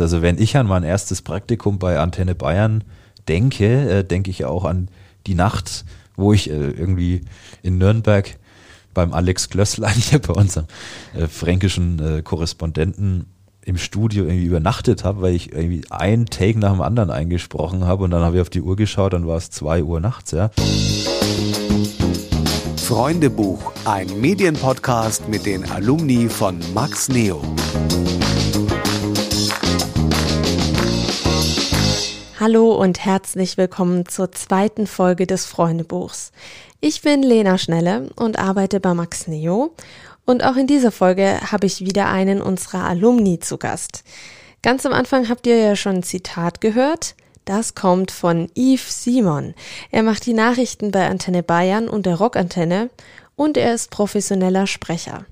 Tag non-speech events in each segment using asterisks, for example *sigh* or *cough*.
Also wenn ich an mein erstes Praktikum bei Antenne Bayern denke, äh, denke ich auch an die Nacht, wo ich äh, irgendwie in Nürnberg beim Alex Glösslein hier *laughs* bei unserem äh, fränkischen äh, Korrespondenten im Studio irgendwie übernachtet habe, weil ich irgendwie ein Take nach dem anderen eingesprochen habe und dann habe ich auf die Uhr geschaut, dann war es zwei Uhr nachts, ja. Freundebuch, ein Medienpodcast mit den Alumni von Max Neo. Hallo und herzlich willkommen zur zweiten Folge des Freundebuchs. Ich bin Lena Schnelle und arbeite bei Max Neo und auch in dieser Folge habe ich wieder einen unserer Alumni zu Gast. Ganz am Anfang habt ihr ja schon ein Zitat gehört. Das kommt von Yves Simon. Er macht die Nachrichten bei Antenne Bayern und der Rockantenne und er ist professioneller Sprecher.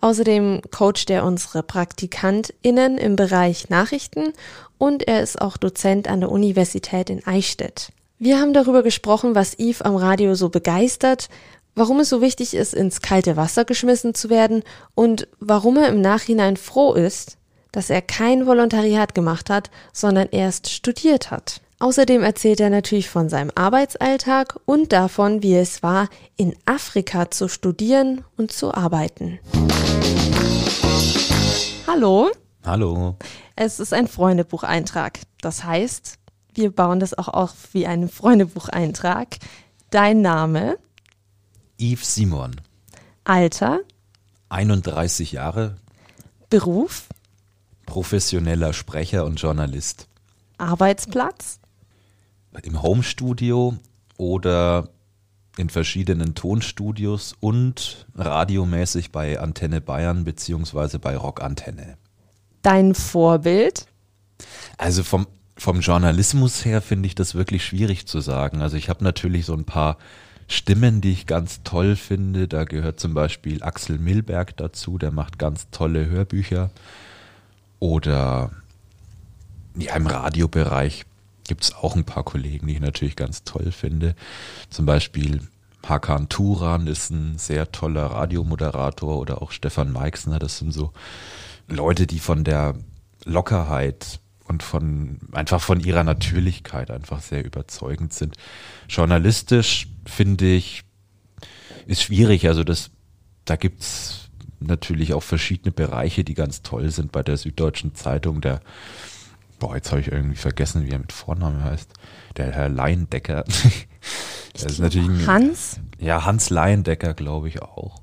Außerdem coacht er unsere PraktikantInnen im Bereich Nachrichten und er ist auch Dozent an der Universität in Eichstätt. Wir haben darüber gesprochen, was Yves am Radio so begeistert, warum es so wichtig ist, ins kalte Wasser geschmissen zu werden und warum er im Nachhinein froh ist, dass er kein Volontariat gemacht hat, sondern erst studiert hat. Außerdem erzählt er natürlich von seinem Arbeitsalltag und davon, wie es war, in Afrika zu studieren und zu arbeiten. Hallo. Hallo. Es ist ein Freundebucheintrag. Das heißt, wir bauen das auch auf wie einen Freundebucheintrag. Dein Name? Yves Simon. Alter? 31 Jahre. Beruf? Professioneller Sprecher und Journalist. Arbeitsplatz? Im Homestudio oder in verschiedenen Tonstudios und radiomäßig bei Antenne Bayern beziehungsweise bei Rockantenne. Dein Vorbild? Also vom, vom Journalismus her finde ich das wirklich schwierig zu sagen. Also ich habe natürlich so ein paar Stimmen, die ich ganz toll finde. Da gehört zum Beispiel Axel Milberg dazu, der macht ganz tolle Hörbücher. Oder ja, im Radiobereich gibt es auch ein paar Kollegen, die ich natürlich ganz toll finde. Zum Beispiel Hakan Turan ist ein sehr toller Radiomoderator oder auch Stefan Meixner. Das sind so Leute, die von der Lockerheit und von einfach von ihrer Natürlichkeit einfach sehr überzeugend sind. Journalistisch finde ich, ist schwierig. Also das, da gibt's natürlich auch verschiedene Bereiche, die ganz toll sind. Bei der Süddeutschen Zeitung, der Boah, jetzt habe ich irgendwie vergessen, wie er mit Vornamen heißt. Der Herr Leindecker. *laughs* das ist natürlich ein, Hans? Ja, Hans Leindecker, glaube ich auch.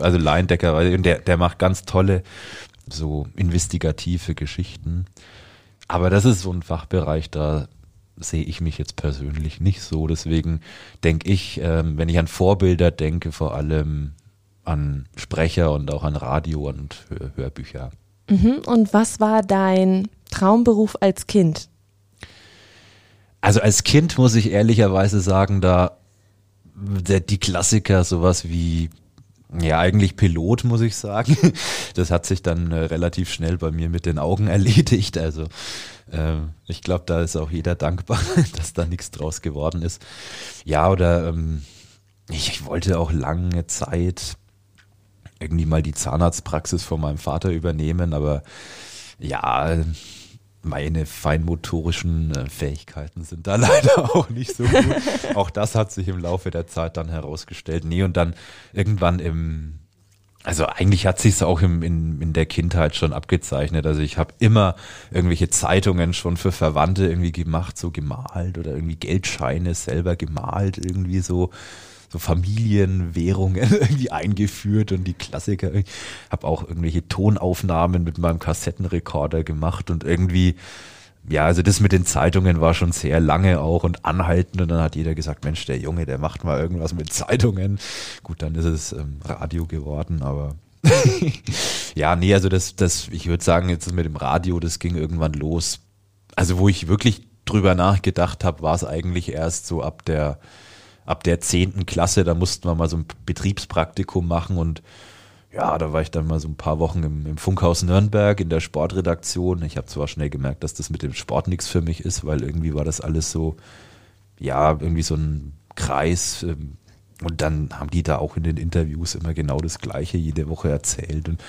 Also Leindecker, der, der macht ganz tolle, so investigative Geschichten. Aber das ist so ein Fachbereich, da sehe ich mich jetzt persönlich nicht so. Deswegen denke ich, ähm, wenn ich an Vorbilder denke, vor allem an Sprecher und auch an Radio und Hörbücher. Mhm. Und was war dein Traumberuf als Kind? Also als Kind muss ich ehrlicherweise sagen, da der, die Klassiker, sowas wie ja, eigentlich Pilot, muss ich sagen. *laughs* Das hat sich dann äh, relativ schnell bei mir mit den Augen *laughs* erledigt. Also äh, ich glaube, da ist auch jeder dankbar, *laughs* dass da nichts draus geworden ist. Ja, oder ähm, ich, ich wollte auch lange Zeit irgendwie mal die Zahnarztpraxis von meinem Vater übernehmen, aber ja, meine feinmotorischen äh, Fähigkeiten sind da *laughs* leider auch nicht so gut. auch das hat sich im Laufe der Zeit dann herausgestellt. Nee, und dann irgendwann im, also eigentlich hat sich es auch im, in, in der Kindheit schon abgezeichnet. Also ich habe immer irgendwelche Zeitungen schon für Verwandte irgendwie gemacht, so gemalt oder irgendwie Geldscheine selber gemalt, irgendwie so so Familienwährungen *laughs* irgendwie eingeführt und die Klassiker. Ich habe auch irgendwelche Tonaufnahmen mit meinem Kassettenrekorder gemacht und irgendwie, ja, also das mit den Zeitungen war schon sehr lange auch und anhaltend und dann hat jeder gesagt, Mensch, der Junge, der macht mal irgendwas mit Zeitungen. Gut, dann ist es ähm, Radio geworden, aber *laughs* ja, nee, also das, das, ich würde sagen, jetzt mit dem Radio, das ging irgendwann los. Also wo ich wirklich drüber nachgedacht habe, war es eigentlich erst so ab der ab der zehnten Klasse, da mussten wir mal so ein Betriebspraktikum machen und ja, da war ich dann mal so ein paar Wochen im, im Funkhaus Nürnberg in der Sportredaktion. Ich habe zwar schnell gemerkt, dass das mit dem Sport nichts für mich ist, weil irgendwie war das alles so, ja, irgendwie so ein Kreis. Ähm, und dann haben die da auch in den Interviews immer genau das Gleiche jede Woche erzählt. Und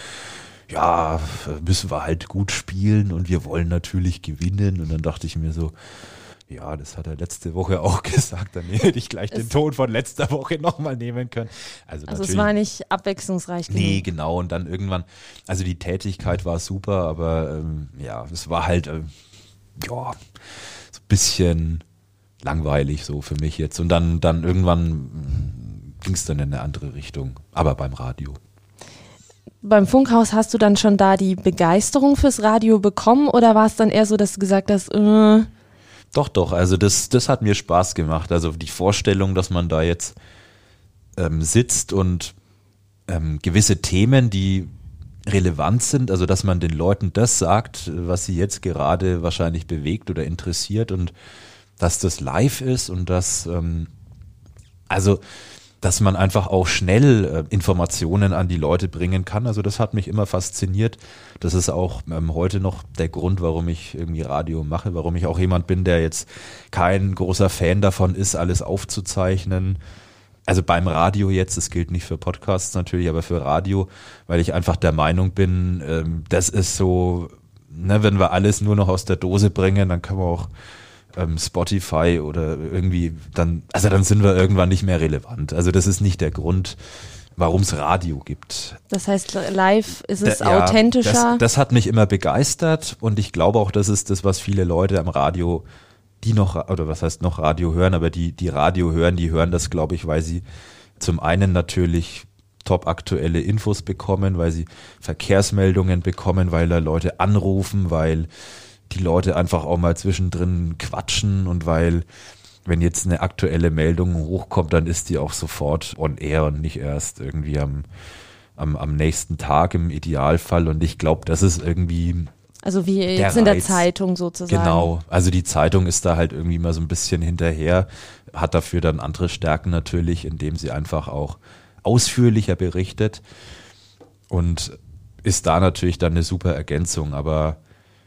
ja, müssen wir halt gut spielen und wir wollen natürlich gewinnen. Und dann dachte ich mir so, ja, das hat er letzte Woche *laughs* auch gesagt. Dann hätte ich gleich den Ton von letzter Woche nochmal nehmen können. Also, also es war nicht abwechslungsreich genug. Nee, genau. Und dann irgendwann, also die Tätigkeit war super, aber ähm, ja, es war halt, ähm, ja, so ein bisschen langweilig so für mich jetzt. Und dann, dann irgendwann hm, ging es dann in eine andere Richtung, aber beim Radio. Beim Funkhaus hast du dann schon da die Begeisterung fürs Radio bekommen oder war es dann eher so, dass du gesagt hast, äh, doch, doch, also das, das hat mir Spaß gemacht. Also die Vorstellung, dass man da jetzt ähm, sitzt und ähm, gewisse Themen, die relevant sind, also dass man den Leuten das sagt, was sie jetzt gerade wahrscheinlich bewegt oder interessiert und dass das live ist und dass, ähm, also dass man einfach auch schnell äh, Informationen an die Leute bringen kann. Also das hat mich immer fasziniert. Das ist auch ähm, heute noch der Grund, warum ich irgendwie Radio mache, warum ich auch jemand bin, der jetzt kein großer Fan davon ist, alles aufzuzeichnen. Also beim Radio jetzt, das gilt nicht für Podcasts natürlich, aber für Radio, weil ich einfach der Meinung bin, ähm, das ist so, ne, wenn wir alles nur noch aus der Dose bringen, dann können wir auch ähm, Spotify oder irgendwie dann, also dann sind wir irgendwann nicht mehr relevant. Also das ist nicht der Grund, warum es Radio gibt. Das heißt, live ist es da, ja, authentischer. Das, das, hat mich immer begeistert und ich glaube auch, das ist das, was viele Leute am Radio, die noch, oder was heißt noch Radio hören, aber die, die Radio hören, die hören das, glaube ich, weil sie zum einen natürlich top aktuelle Infos bekommen, weil sie Verkehrsmeldungen bekommen, weil da Leute anrufen, weil die Leute einfach auch mal zwischendrin quatschen und weil wenn jetzt eine aktuelle Meldung hochkommt, dann ist die auch sofort on air und nicht erst irgendwie am, am, am nächsten Tag im Idealfall. Und ich glaube, das ist irgendwie. Also wie jetzt in der Zeitung sozusagen. Genau. Also die Zeitung ist da halt irgendwie mal so ein bisschen hinterher, hat dafür dann andere Stärken natürlich, indem sie einfach auch ausführlicher berichtet und ist da natürlich dann eine super Ergänzung. Aber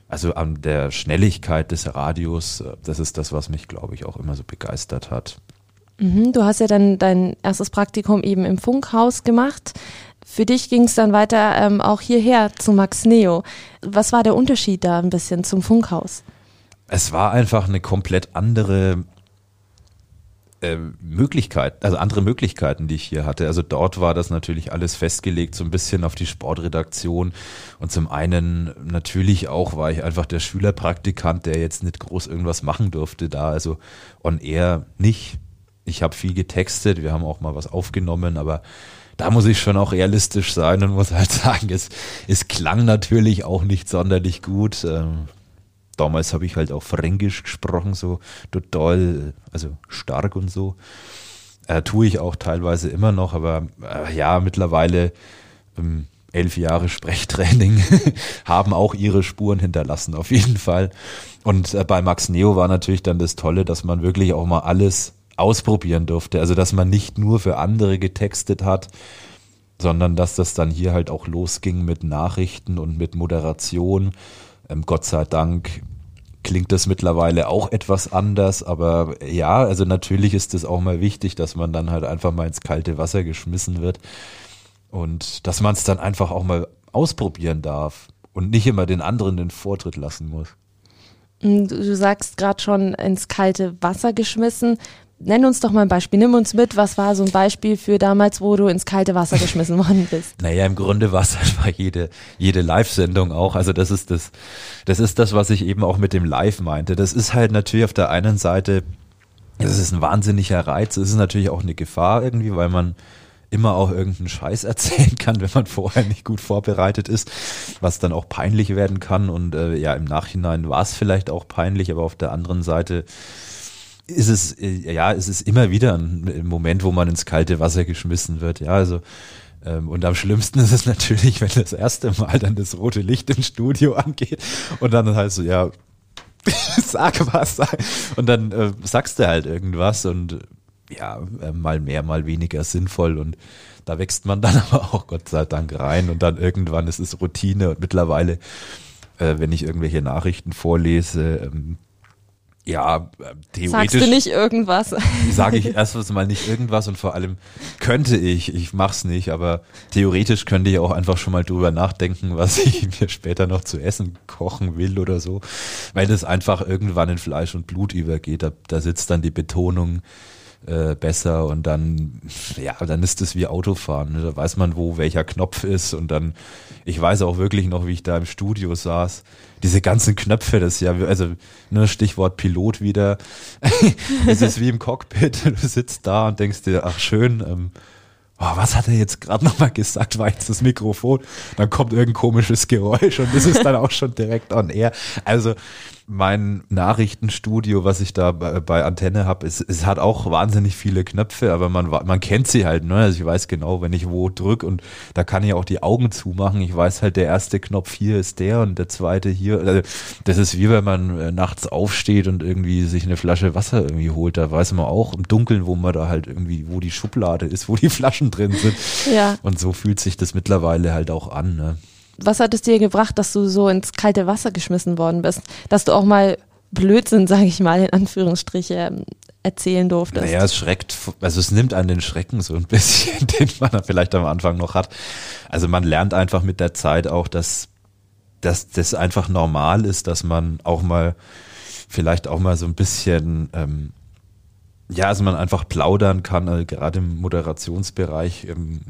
also an der Schnelligkeit des Radios, äh, das ist das, was mich, glaube ich, auch immer so begeistert hat. Mhm, du hast ja dann dein erstes Praktikum eben im Funkhaus gemacht. Für dich ging es dann weiter ähm, auch hierher zu Max Neo. Was war der Unterschied da ein bisschen zum Funkhaus? Es war einfach eine komplett andere äh, Möglichkeit, also andere Möglichkeiten, die ich hier hatte. Also dort war das natürlich alles festgelegt, so ein bisschen auf die Sportredaktion. Und zum einen natürlich auch war ich einfach der Schülerpraktikant, der jetzt nicht groß irgendwas machen durfte da. Also on air nicht. Ich habe viel getextet, wir haben auch mal was aufgenommen, aber da muss ich schon auch realistisch sein und muss halt *laughs* sagen, es, es klang natürlich auch nicht sonderlich gut. Damals habe ich halt auch Fränkisch gesprochen, so total, also stark und so. Äh, tue ich auch teilweise immer noch, aber äh, ja, mittlerweile ähm, elf Jahre Sprechtraining *laughs* haben auch ihre Spuren hinterlassen, auf jeden Fall. Und äh, bei Max Neo war natürlich dann das Tolle, dass man wirklich auch mal alles ausprobieren durfte. Also, dass man nicht nur für andere getextet hat, sondern dass das dann hier halt auch losging mit Nachrichten und mit Moderation ähm, Gott sei Dank klingt das mittlerweile auch etwas anders, aber ja, also natürlich ist es auch mal wichtig, dass man dann halt einfach mal ins kalte Wasser geschmissen wird und dass man es dann einfach auch mal ausprobieren darf und nicht immer den anderen den Vortritt lassen muss. Du sagst gerade schon ins kalte Wasser geschmissen nenn uns doch mal ein Beispiel. Nimm uns mit, was war so ein Beispiel für damals, wo du ins kalte Wasser *laughs* geschmissen worden bist? Naja, im Grunde war es einfach jede, jede Live-Sendung auch. Also das ist das, das ist das, was ich eben auch mit dem Live meinte. Das ist halt natürlich auf der einen Seite, das ist ein wahnsinniger Reiz. Es ist natürlich auch eine Gefahr irgendwie, weil man immer auch irgendeinen Scheiß *laughs* erzählen kann, wenn man vorher nicht gut vorbereitet ist, was dann auch peinlich werden kann. Und äh, ja, im Nachhinein war es vielleicht auch peinlich, aber auf der anderen Seite ist es, äh, ja, es ist immer wieder ein Moment, wo man ins kalte Wasser geschmissen wird. Ja, also, ähm, und am schlimmsten ist es natürlich, wenn das erste Mal dann das rote Licht im Studio angeht und dann heißt so, ja, *laughs* sag was. Und dann äh, sagst du halt irgendwas und ja, äh, mal mehr, mal weniger sinnvoll und da wächst man dann *laughs* aber auch Gott sei Dank rein und dann irgendwann ist es Routine und mittlerweile, äh, wenn ich irgendwelche Nachrichten vorlese, ähm, Ja, äh, theoretisch. Sagst du nicht irgendwas? *laughs* Sage ich erstens mal nicht irgendwas und vor allem könnte ich, ich mach's nicht, aber theoretisch könnte ich auch einfach schon mal drüber nachdenken, was *laughs* ich mir später noch zu essen kochen will oder so, weil das einfach irgendwann in Fleisch und Blut übergeht. Da, da sitzt dann die Betonung äh, besser und dann, ja, dann ist es wie Autofahren. Ne? Da weiß man, wo welcher Knopf ist und dann, ich weiß auch wirklich noch, wie ich da im Studio saß diese ganzen Knöpfe, das ja, also ne, Stichwort Pilot wieder. *laughs* es ist wie im Cockpit, *laughs* du sitzt da und denkst dir, ach schön, ähm, oh, was hat er jetzt gerade nochmal gesagt, war jetzt das Mikrofon, dann kommt irgendein komisches Geräusch und das ist dann auch schon direkt on air. Also mein Nachrichtenstudio, was ich da bei Antenne habe, es, es hat auch wahnsinnig viele Knöpfe, aber man, man kennt sie halt. Ne? Also ich weiß genau, wenn ich wo drücke und da kann ich auch die Augen zumachen. Ich weiß halt, der erste Knopf hier ist der und der zweite hier. Also das ist wie wenn man äh, nachts aufsteht und irgendwie sich eine Flasche Wasser irgendwie holt. Da weiß man auch im Dunkeln, wo man da halt irgendwie, wo die Schublade ist, wo die Flaschen drin sind. Ja. Und so fühlt sich das mittlerweile halt auch an. Ne? Was hat es dir gebracht, dass du so ins kalte Wasser geschmissen worden bist? Dass du auch mal Blödsinn, *laughs* sage ich mal, in Anführungsstriche ähm, erzählen durftest. Naja, es schreckt, also es nimmt an den Schrecken so ein bisschen, *laughs* den man vielleicht am Anfang noch hat. Also man lernt einfach mit der Zeit auch, dass, dass das einfach normal ist, dass man auch mal, vielleicht auch mal so ein bisschen ähm, ja, also man einfach plaudern kann, also gerade im Moderationsbereich ähm,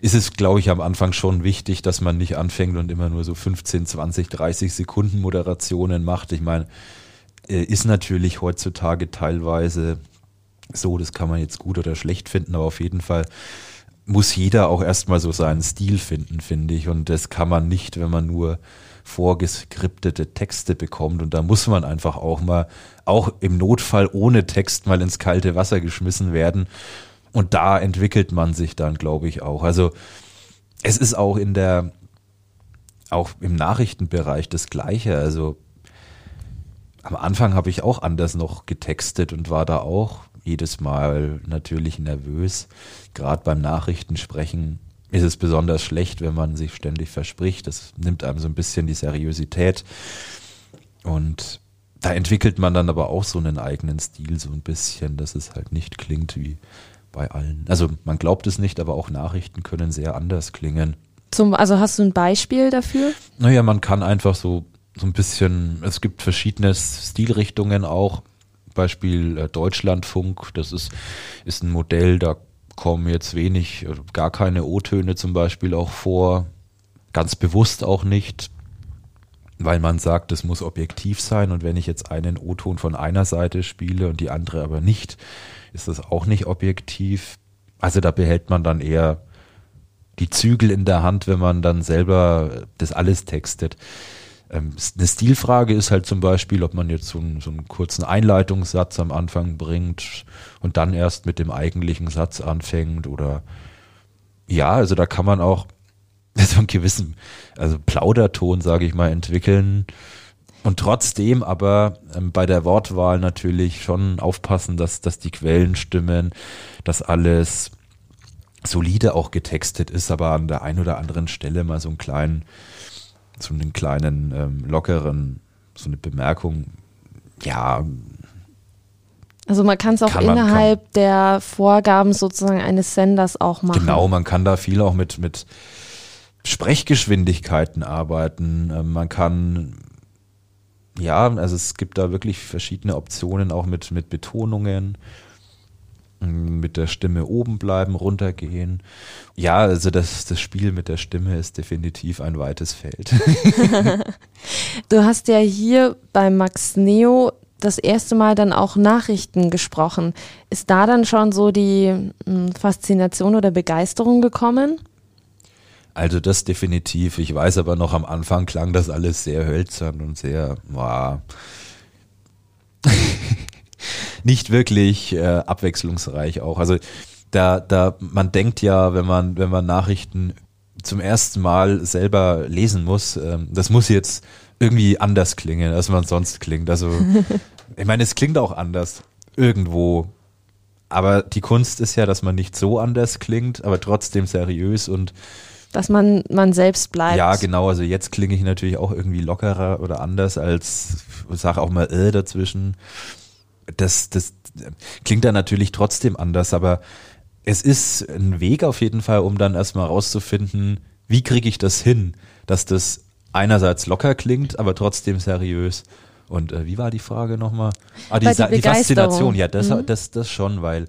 ist es, glaube ich, am Anfang schon wichtig, dass man nicht anfängt und immer nur so 15, 20, 30 Sekunden Moderationen macht. Ich meine, äh, ist natürlich heutzutage teilweise so, das kann man jetzt gut oder schlecht finden, aber auf jeden Fall muss jeder auch erstmal so seinen Stil finden, finde ich. Und das kann man nicht, wenn man nur vorgeskriptete Texte bekommt. Und da muss man einfach auch mal, auch im Notfall ohne Text mal ins kalte Wasser geschmissen werden. Und da entwickelt man sich dann, glaube ich, auch. Also es ist auch in der, auch im Nachrichtenbereich das Gleiche. Also am Anfang habe ich auch anders noch getextet und war da auch jedes Mal natürlich nervös. Gerade beim Nachrichtensprechen ist es besonders schlecht, wenn man sich ständig verspricht. Das nimmt einem so ein bisschen die Seriosität. Und da entwickelt man dann aber auch so einen eigenen Stil, so ein bisschen, dass es halt nicht klingt wie bei allen. Also man glaubt es nicht, aber auch Nachrichten können sehr anders klingen. Zum, also hast du ein Beispiel dafür? Naja, man kann einfach so, so ein bisschen, es gibt verschiedene Stilrichtungen auch. Beispiel äh, Deutschlandfunk, das ist, ist ein Modell, da kommen jetzt wenig, gar keine O-Töne zum Beispiel auch vor. Ganz bewusst auch nicht, weil man sagt, es muss objektiv sein und wenn ich jetzt einen O-Ton von einer Seite spiele und die andere aber nicht, ist das auch nicht objektiv. Also da behält man dann eher die Zügel in der Hand, wenn man dann selber das alles textet. Ähm, eine Stilfrage ist halt zum Beispiel, ob man jetzt so einen, so einen kurzen Einleitungssatz am Anfang bringt und dann erst mit dem eigentlichen Satz anfängt oder ja, also da kann man auch *laughs* so einen gewissen, also Plauderton, sage ich mal, entwickeln und trotzdem aber ähm, bei der Wortwahl natürlich schon aufpassen, dass, dass die Quellen stimmen, dass alles solide auch getextet ist, aber an der einen oder anderen Stelle mal so einen kleinen so einen kleinen ähm, lockeren, so eine Bemerkung, ja. Also man kann es auch innerhalb kann, der Vorgaben sozusagen eines Senders auch machen. Genau, man kann da viel auch mit, mit Sprechgeschwindigkeiten arbeiten. Ähm, man kann ja, also es gibt da wirklich verschiedene Optionen, auch mit, mit Betonungen mit der Stimme oben bleiben, runtergehen. Ja, also das, das Spiel mit der Stimme ist definitiv ein weites Feld. *laughs* *laughs* du hast ja hier bei Max Neo das erste Mal dann auch Nachrichten gesprochen. Ist da dann schon so die hm, Faszination oder Begeisterung gekommen? Also das definitiv. Ich weiß aber noch, am Anfang klang das alles sehr hölzern und sehr, wow *laughs* nicht wirklich äh, abwechslungsreich auch. Also da, da, man denkt ja, wenn man, wenn man Nachrichten zum ersten Mal selber lesen muss, ähm, das muss jetzt irgendwie anders klingen, als man sonst klingt. Also, *laughs* ich meine, es klingt auch anders irgendwo. Aber die Kunst ist ja, dass man nicht so anders klingt, aber trotzdem seriös und dass man man selbst bleibt. Ja, genau. Also jetzt klinge ich natürlich auch irgendwie lockerer oder anders als, sage auch mal äh dazwischen. Das, das klingt dann natürlich trotzdem anders, aber es ist ein Weg auf jeden Fall, um dann erstmal rauszufinden, wie kriege ich das hin, dass das einerseits locker klingt, aber trotzdem seriös. Und äh, wie war die Frage nochmal? Ah, die, die die Faszination, ja, das, Mhm. das, das schon, weil,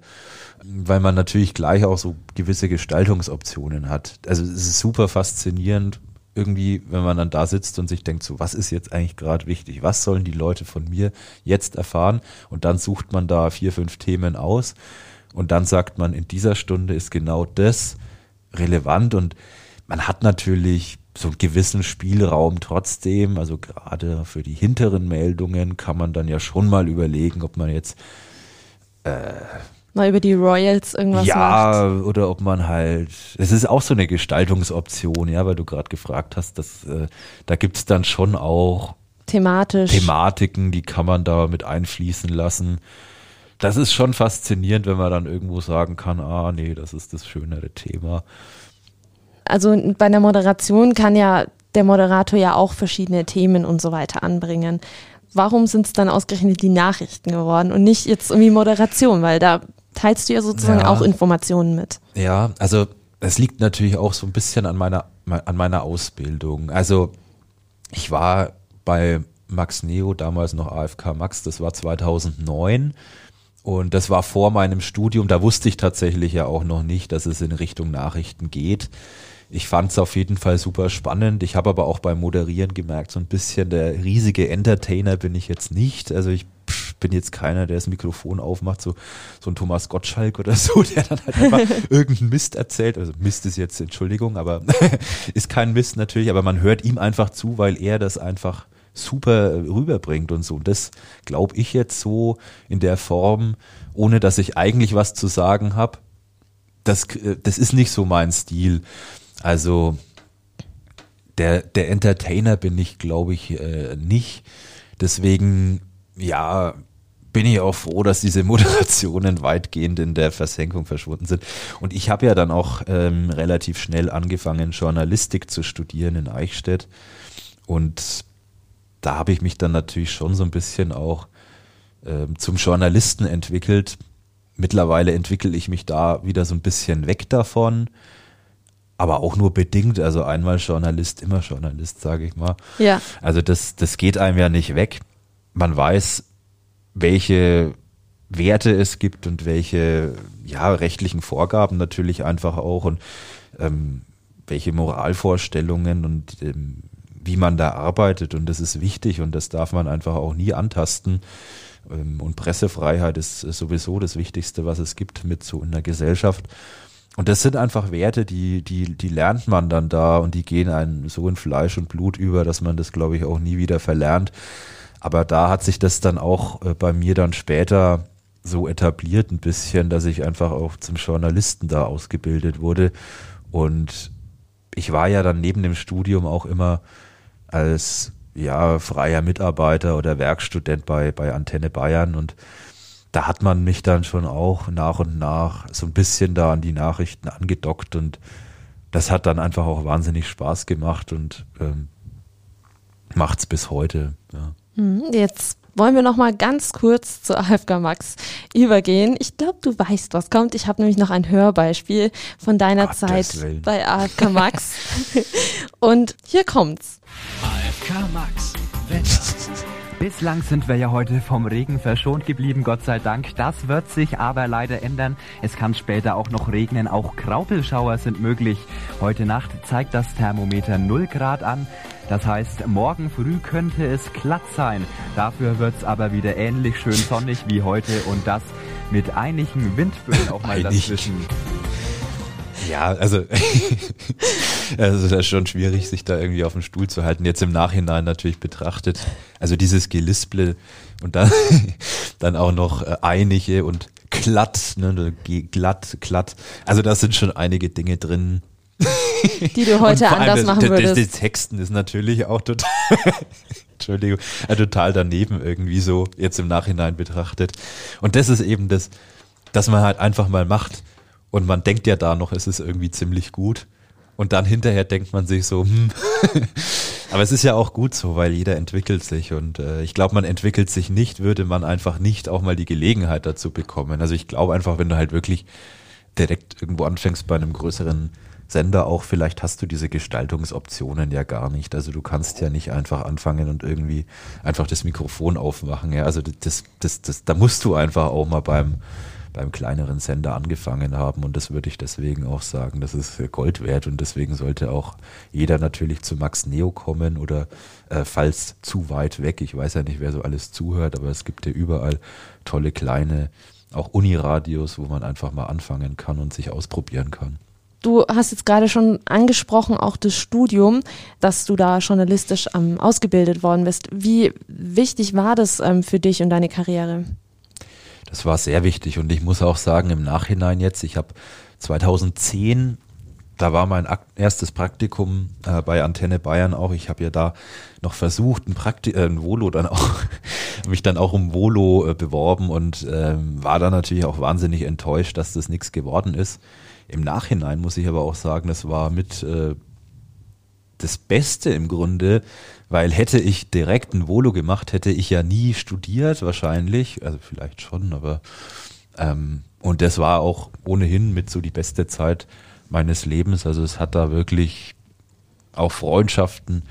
weil man natürlich gleich auch so gewisse Gestaltungsoptionen hat. Also es ist super faszinierend, irgendwie, wenn man dann da sitzt und sich denkt, so, was ist jetzt eigentlich gerade wichtig? Was sollen die Leute von mir jetzt erfahren? Und dann sucht man da vier, fünf Themen aus und dann sagt man, in dieser Stunde ist genau das relevant und man hat natürlich so einen gewissen Spielraum trotzdem, also gerade für die hinteren Meldungen kann man dann ja schon mal überlegen, ob man jetzt Mal über die Royals irgendwas macht. ja, oder ob man halt, es ist auch so eine Gestaltungsoption, ja, weil du gerade gefragt hast, dass äh, da gibt's dann schon auch Thematisch. Thematiken, die kann man da mit einfließen lassen. Das ist schon faszinierend, wenn man dann irgendwo sagen kann, ah nee, das ist das schönere Thema. Also bei der Moderation kann ja der Moderator ja auch verschiedene Themen und so weiter anbringen. Warum sind es dann ausgerechnet die Nachrichten geworden und nicht jetzt irgendwie Moderation? Weil da teilst du ja sozusagen Ja. auch Informationen mit. Ja, also es liegt natürlich auch so ein bisschen an meiner, an meiner Ausbildung. Also ich war bei Max Neo, damals noch AFK Max, das war 2009 und das war vor meinem Studium. Da wusste ich tatsächlich ja auch noch nicht, dass es in Richtung Nachrichten geht. Ich fand es auf jeden Fall super spannend. Ich habe aber auch beim Moderieren gemerkt, so ein bisschen der riesige Entertainer bin ich jetzt nicht. Also ich bin jetzt keiner, der das Mikrofon aufmacht, so, so ein Thomas Gottschalk oder so, *laughs* der dann halt einfach *laughs* irgendeinen Mist erzählt. Also Mist ist jetzt, Entschuldigung, aber *laughs* ist kein Mist natürlich, aber man hört ihm einfach zu, weil er das einfach super rüberbringt und so. Und das glaube ich jetzt so in der Form, ohne dass ich eigentlich was zu sagen habe. Das, äh, das ist nicht so mein Stil. Also der, der Entertainer bin ich, glaube ich, äh, nicht. Deswegen, ja, bin ich auch froh, dass diese *laughs* Moderationen weitgehend in der Versenkung verschwunden sind. Und ich habe ja dann auch ähm, relativ schnell angefangen, Journalistik zu studieren in Eichstätt. Und da habe ich mich dann natürlich schon so ein bisschen auch ähm, zum Journalisten entwickelt. Mittlerweile entwickle ich mich da wieder so ein bisschen weg davon, aber auch nur bedingt. Also einmal Journalist, immer Journalist, sage ich mal. Ja. Also das, das geht einem ja nicht weg. Man weiß, welche Werte es gibt und welche ja, rechtlichen Vorgaben natürlich einfach auch und ähm, welche Moralvorstellungen und ähm, wie man da arbeitet und das ist wichtig und das darf man einfach auch nie antasten. Ähm, und Pressefreiheit ist sowieso das Wichtigste, was es gibt mit so in der Gesellschaft. Und das sind einfach Werte, die, die, die lernt man dann da und die gehen einem so in Fleisch und Blut über, dass man das, glaube ich, auch nie wieder verlernt. Aber da hat sich das dann auch äh, bei mir dann später so etabliert ein bisschen, dass ich einfach auch zum Journalisten da ausgebildet wurde. Und ich war ja dann neben dem Studium auch immer als ja, freier Mitarbeiter oder Werkstudent bei, bei Antenne Bayern und da hat man mich dann schon auch nach und nach so ein bisschen da an die Nachrichten angedockt und das hat dann einfach auch wahnsinnig Spaß gemacht und ähm, macht's bis heute. Hm, Jetzt wollen wir noch mal ganz kurz zu AFK Max übergehen. Ich glaube, du weißt, was kommt. Ich habe nämlich noch ein Hörbeispiel von deiner Gottes Zeit Willen. bei AFK Max. *laughs* Und hier kommt's. AFK Max. Wetter. Bislang sind wir ja heute vom Regen verschont geblieben, Gott sei Dank. Das wird sich aber leider ändern. Es kann später auch noch regnen. Auch Graupelschauer sind möglich. Heute Nacht zeigt das Thermometer 0 Grad an. Das heißt, morgen früh könnte es glatt sein. Dafür wird's aber wieder ähnlich schön sonnig wie heute und das mit einigen Windböen auch mal Einig. dazwischen. Ja, also *laughs* es ist ja schon schwierig, sich da irgendwie auf dem Stuhl zu halten. Jetzt im Nachhinein natürlich betrachtet. Also dieses Gelisple und dann, *laughs* dann auch noch äh, einige und glatt, ne, glatt, glatt. Also da sind schon einige Dinge drin. Die du heute anders das- machen das, würdest. Das, das Texten ist natürlich auch total, *laughs* Entschuldigung, äh, total daneben irgendwie so jetzt im Nachhinein betrachtet. Und das ist eben das, dass man halt einfach mal macht und man denkt ja da noch, es ist irgendwie ziemlich gut. Und dann hinterher denkt man sich so, hm. *laughs* aber es ist ja auch gut so, weil jeder entwickelt sich und äh, ich glaube, man entwickelt sich nicht, würde man einfach nicht auch mal die Gelegenheit dazu bekommen. Also ich glaube einfach, wenn du halt wirklich direkt irgendwo anfängst bei einem größeren Sender auch, vielleicht hast du diese Gestaltungsoptionen ja gar nicht. Also du kannst ja nicht einfach anfangen und irgendwie einfach das Mikrofon aufmachen. Ja, also das, das, das, da musst du einfach auch mal beim, beim kleineren Sender angefangen haben und das würde ich deswegen auch sagen, das ist Gold wert und deswegen sollte auch jeder natürlich zu Max Neo kommen oder äh, falls zu weit weg, ich weiß ja nicht, wer so alles zuhört, aber es gibt ja überall tolle kleine, auch Uniradios, wo man einfach mal anfangen kann und sich ausprobieren kann. Du hast jetzt gerade schon angesprochen, auch das Studium, dass du da journalistisch ähm, ausgebildet worden bist. Wie wichtig war das ähm, für dich und deine Karriere? Das war sehr wichtig und ich muss auch sagen, im Nachhinein jetzt, ich habe 2010 da war mein erstes Praktikum äh, bei Antenne Bayern auch. Ich habe ja da noch versucht, ein, Prakti äh, ein Volo dann auch, *laughs* mich dann auch um Volo äh, beworben und ähm, war dann natürlich auch wahnsinnig enttäuscht, dass das nichts geworden ist. Im Nachhinein muss ich aber auch sagen, das war mit äh, das Beste im Grunde, weil hätte ich direkt ein Volo gemacht, hätte ich ja nie studiert wahrscheinlich, also vielleicht schon, aber ähm, und das war auch ohnehin mit so die beste Zeit meines Lebens. Also es hat da wirklich auch Freundschaften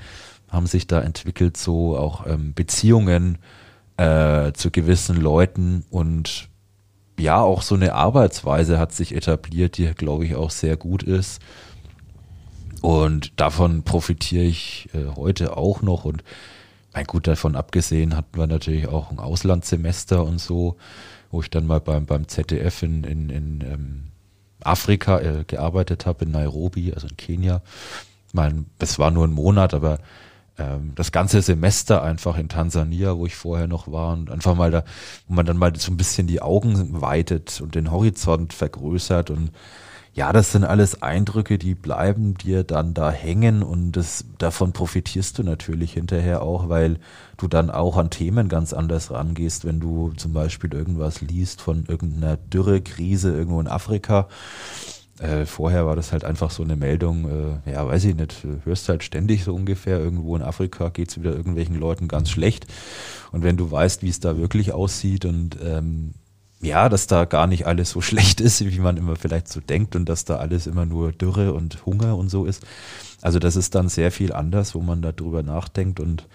haben sich da entwickelt, so auch ähm, Beziehungen äh, zu gewissen Leuten und ja, auch so eine Arbeitsweise hat sich etabliert, die, glaube ich, auch sehr gut ist. Und davon profitiere ich äh, heute auch noch. Und mein gut, davon abgesehen hatten wir natürlich auch ein Auslandssemester und so, wo ich dann mal beim, beim ZDF in, in, in ähm, Afrika äh, gearbeitet habe, in Nairobi, also in Kenia. Ich meine, es war nur ein Monat, aber ähm, das ganze Semester einfach in Tansania, wo ich vorher noch war und einfach mal da, wo man dann mal so ein bisschen die Augen weitet und den Horizont vergrößert und ja, das sind alles Eindrücke, die bleiben dir dann da hängen und das, davon profitierst du natürlich hinterher auch, weil du dann auch an Themen ganz anders rangehst, wenn du zum Beispiel irgendwas liest von irgendeiner Dürrekrise irgendwo in Afrika äh, vorher war das halt einfach so eine Meldung, äh, ja, weiß ich nicht, hörst halt ständig so ungefähr, irgendwo in Afrika geht es wieder irgendwelchen Leuten ganz schlecht. Und wenn du weißt, wie es da wirklich aussieht und ähm, ja, dass da gar nicht alles so *laughs* schlecht ist, wie man immer vielleicht so denkt und dass da alles immer nur Dürre und Hunger und so ist. Also das ist dann sehr viel anders, wo man darüber nachdenkt und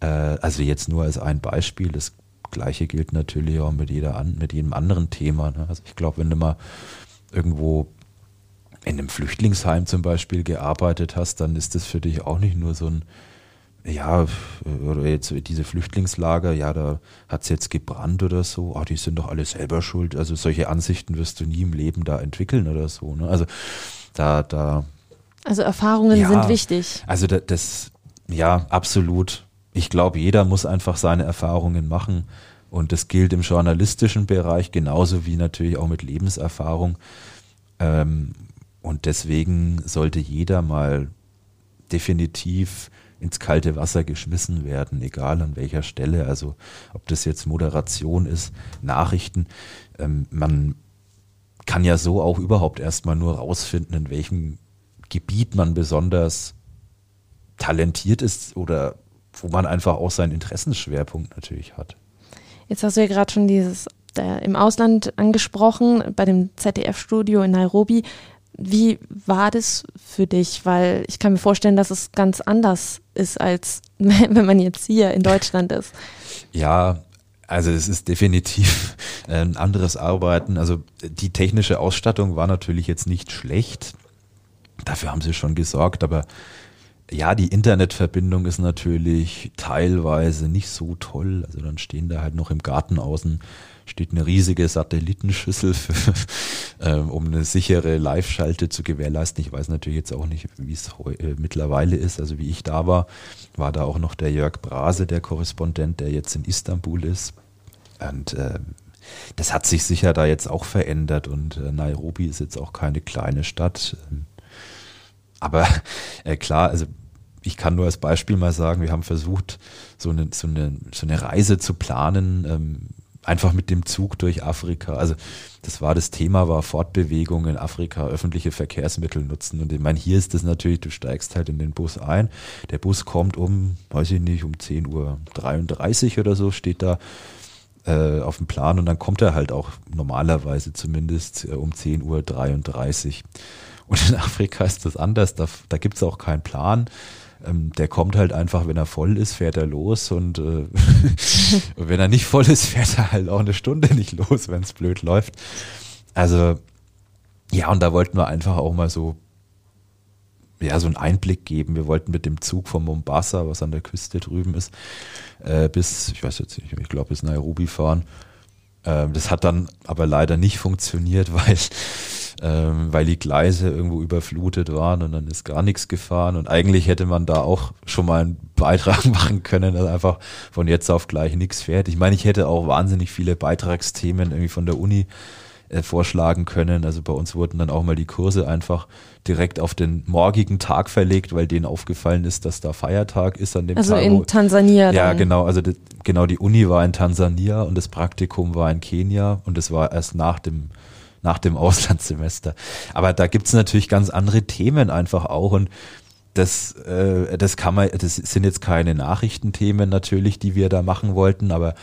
äh, also jetzt nur als ein Beispiel, das gleiche gilt natürlich auch mit jeder mit jedem anderen Thema. Ne? Also ich glaube, wenn du mal irgendwo in einem Flüchtlingsheim zum Beispiel gearbeitet hast, dann ist das für dich auch nicht nur so ein, ja, oder jetzt diese Flüchtlingslager, ja, da hat es jetzt gebrannt oder so, oh, die sind doch alle selber schuld. Also solche Ansichten wirst du nie im Leben da entwickeln oder so. Ne? Also da, da. Also Erfahrungen ja, sind wichtig. Also das, das ja, absolut. Ich glaube, jeder muss einfach seine Erfahrungen machen. Und das gilt im journalistischen Bereich genauso wie natürlich auch mit Lebenserfahrung. Ähm, und deswegen sollte jeder mal definitiv ins kalte Wasser geschmissen werden, egal an welcher Stelle. Also ob das jetzt Moderation ist, Nachrichten. Ähm, man kann ja so auch überhaupt erstmal nur rausfinden, in welchem Gebiet man besonders talentiert ist oder wo man einfach auch seinen Interessenschwerpunkt natürlich hat. Jetzt hast du ja gerade schon dieses der, im Ausland angesprochen, bei dem ZDF-Studio in Nairobi. Wie war das für dich? Weil ich kann mir vorstellen, dass es ganz anders ist, als *laughs* wenn man jetzt hier in Deutschland ist. Ja, also es ist definitiv ein anderes Arbeiten. Also die technische Ausstattung war natürlich jetzt nicht schlecht. Dafür haben sie schon gesorgt, aber ja, die Internetverbindung ist natürlich teilweise nicht so toll. Also dann stehen da halt noch im Garten außen steht eine riesige Satellitenschüssel, für, *laughs* ähm, um eine sichere Live-Schalte zu gewährleisten. Ich weiß natürlich jetzt auch nicht, wie es äh, mittlerweile ist. Also wie ich da war, war da auch noch der Jörg Brase, der Korrespondent, der jetzt in Istanbul ist. Und äh, das hat sich sicher da jetzt auch verändert und äh, Nairobi ist jetzt auch keine kleine Stadt. Aber *laughs* äh, klar, also ich kann nur als Beispiel mal sagen, wir haben versucht, so eine, so eine, so eine Reise zu planen. Ähm, einfach mit dem Zug durch Afrika. Also das war das Thema, war Fortbewegung in Afrika, öffentliche Verkehrsmittel nutzen. Und ich meine, hier ist das natürlich, du steigst halt in den Bus ein. Der Bus kommt um, weiß ich nicht, um 10.33 Uhr oder so, steht da äh, auf dem Plan und dann kommt er halt auch normalerweise zumindest äh, um 10.33 Uhr. Und in Afrika ist das anders, da, da gibt es auch keinen Plan. Ähm, der kommt halt einfach, wenn er voll ist, fährt er los und, äh, und *laughs* wenn er nicht voll ist, fährt er halt auch eine Stunde nicht los, wenn es blöd läuft. Also ja, und da wollten wir einfach auch mal so ja, so einen Einblick geben. Wir wollten mit dem Zug von Mombasa, was an der Küste drüben ist, äh, bis, ich weiß jetzt nicht, ich glaube bis Nairobi fahren. Ähm, das hat dann aber leider nicht funktioniert, *laughs* weil, ähm, weil die Gleise irgendwo überflutet waren und dann ist gar nichts gefahren. Und eigentlich hätte man da auch schon mal einen Beitrag *laughs* machen können, dass einfach von jetzt auf gleich nichts fährt. Ich meine, ich hätte auch wahnsinnig viele Beitragsthemen irgendwie von der Uni äh, vorschlagen können. Also bei uns wurden dann auch mal die Kurse einfach direkt auf den morgigen Tag verlegt, weil denen aufgefallen ist, dass da Feiertag ist an dem also Tag. Also in Tansania. Ja, dann. genau. Also die, genau die Uni war in Tansania und das Praktikum war in Kenia und es war erst nach dem nach dem *laughs* Auslandssemester. Aber da gibt's natürlich ganz andere Themen einfach auch und das, äh, das kann man, das sind jetzt keine Nachrichtenthemen natürlich, die wir da machen wollten, aber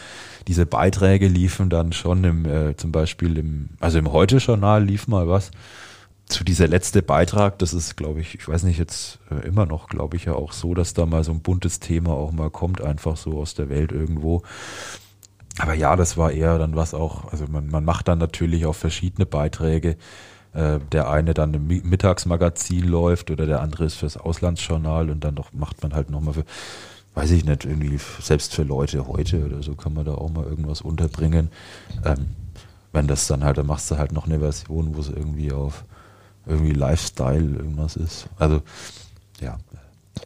diese Beiträge liefen dann schon im, äh, zum Beispiel im, also im Heute-Journal lief mal was zu dieser letzte Beitrag, das ist, glaube ich, ich weiß nicht, jetzt äh, immer noch, glaube ich, ja auch so, dass da mal so ein buntes Thema auch mal kommt, einfach so aus der Welt irgendwo. Aber ja, das war eher dann was auch, also man, man macht dann natürlich auch verschiedene Beiträge. Äh, der eine dann im Mittagsmagazin läuft oder der andere ist fürs Auslandsjournal und dann noch macht man halt nochmal für weiß ich nicht, irgendwie selbst für Leute heute oder so kann man da auch mal irgendwas unterbringen. Ähm, wenn das dann halt, dann machst du halt noch eine Version, wo es irgendwie auf irgendwie Lifestyle irgendwas ist. Also ja.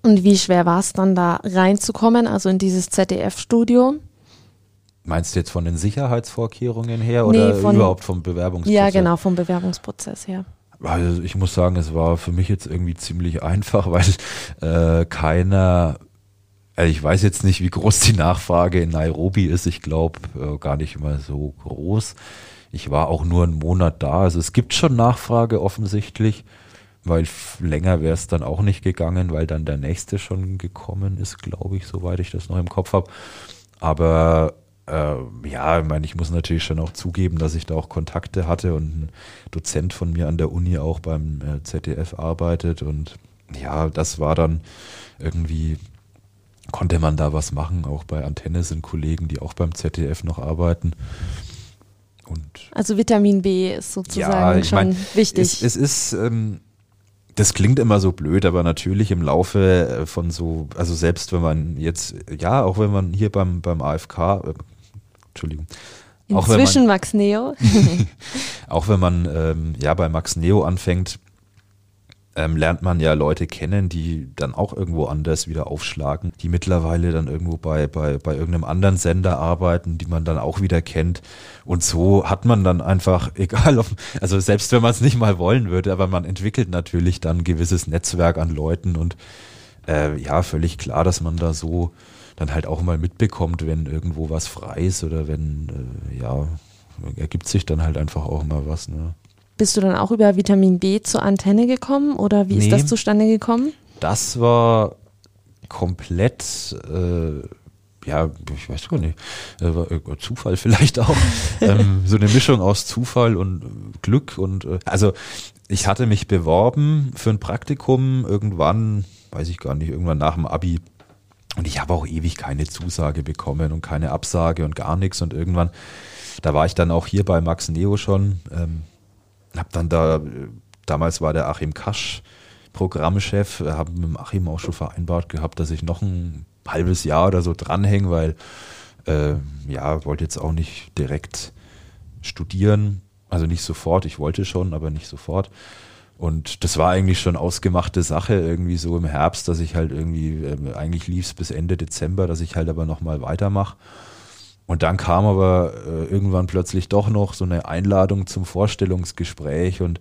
Und wie schwer war es dann da reinzukommen, also in dieses ZDF-Studio? Meinst du jetzt von den Sicherheitsvorkehrungen her nee, oder von, überhaupt vom Bewerbungsprozess? Ja, genau, vom Bewerbungsprozess her. Also ich muss sagen, es war für mich jetzt irgendwie ziemlich *laughs* einfach, weil äh, keiner also ich weiß jetzt nicht, wie groß die Nachfrage in Nairobi ist. Ich glaube äh, gar nicht mal so groß. Ich war auch nur einen Monat da. Also es gibt schon Nachfrage offensichtlich, weil länger wäre es dann auch nicht gegangen, weil dann der nächste schon gekommen ist, glaube ich, soweit ich das noch im Kopf habe. Aber äh, ja, ich meine, ich muss natürlich schon auch zugeben, dass ich da auch Kontakte hatte und ein Dozent von mir an der Uni auch beim äh, ZDF arbeitet und ja, das war dann irgendwie konnte man da was machen. Auch bei Antenne sind Kollegen, die auch beim ZDF noch arbeiten. Und also Vitamin B ist sozusagen ja, schon mein, wichtig. Es, es ist, ähm, das klingt immer so blöd, aber natürlich im Laufe äh, von so, also selbst wenn man jetzt, ja, auch wenn man hier beim, beim AFK, äh, Entschuldigung. Inzwischen Max Neo. *laughs* auch wenn man ähm, ja bei Max Neo anfängt, ähm, lernt man ja Leute kennen, die dann auch irgendwo anders wieder aufschlagen, die mittlerweile dann irgendwo bei, bei, bei irgendeinem anderen Sender arbeiten, die man dann auch wieder kennt. Und so hat man dann einfach, *laughs* egal ob, also selbst wenn man es nicht mal wollen würde, aber man entwickelt natürlich dann ein gewisses Netzwerk an Leuten und äh, ja, völlig klar, dass man da so dann halt auch mal mitbekommt, wenn irgendwo was frei ist oder wenn, äh, ja, ergibt sich dann halt einfach auch mal was. Ne? Bist du dann auch über Vitamin B zur Antenne gekommen oder wie nee, ist das zustande gekommen? Das war komplett, äh, ja, ich weiß gar nicht, äh, Zufall vielleicht auch. *laughs* ähm, so eine Mischung aus Zufall und Glück und äh, also ich hatte mich beworben für ein Praktikum irgendwann, weiß ich gar nicht, irgendwann nach dem Abi. Und ich habe auch ewig keine Zusage bekommen und keine Absage und gar nichts. Und irgendwann, da war ich dann auch hier bei Max Neo schon, ähm, habe dann da, damals war der Achim Kasch Programmchef, habe mit Achim auch schon vereinbart gehabt, dass ich noch ein halbes Jahr oder so dranhänge, weil äh, ja, wollte jetzt auch nicht direkt studieren, also nicht sofort, ich wollte schon, aber nicht sofort. Und das war eigentlich schon ausgemachte Sache, irgendwie so im Herbst, dass ich halt irgendwie, äh, eigentlich lief es bis Ende Dezember, dass ich halt aber nochmal weitermache. Und dann kam aber äh, irgendwann plötzlich doch noch so eine Einladung zum Vorstellungsgespräch und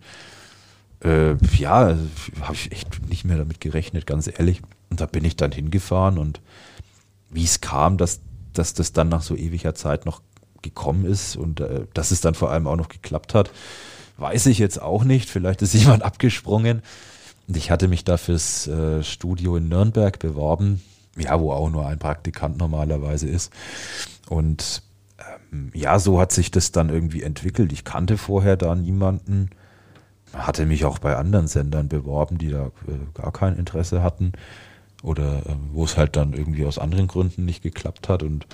äh, ja, habe ich echt nicht mehr damit gerechnet, ganz ehrlich. Und da bin ich dann hingefahren und wie es kam, dass, dass das dann nach so ewiger Zeit noch gekommen ist und äh, dass es dann vor allem auch noch geklappt hat, weiß ich jetzt auch nicht. Vielleicht ist *laughs* jemand abgesprungen. Und ich hatte mich da fürs äh, Studio in Nürnberg beworben, ja, wo auch nur ein Praktikant normalerweise ist. Und ähm, ja, so hat sich das dann irgendwie entwickelt. Ich kannte vorher da niemanden, hatte mich auch bei anderen Sendern beworben, die da äh, gar kein Interesse hatten oder äh, wo es halt dann irgendwie aus anderen Gründen nicht geklappt hat und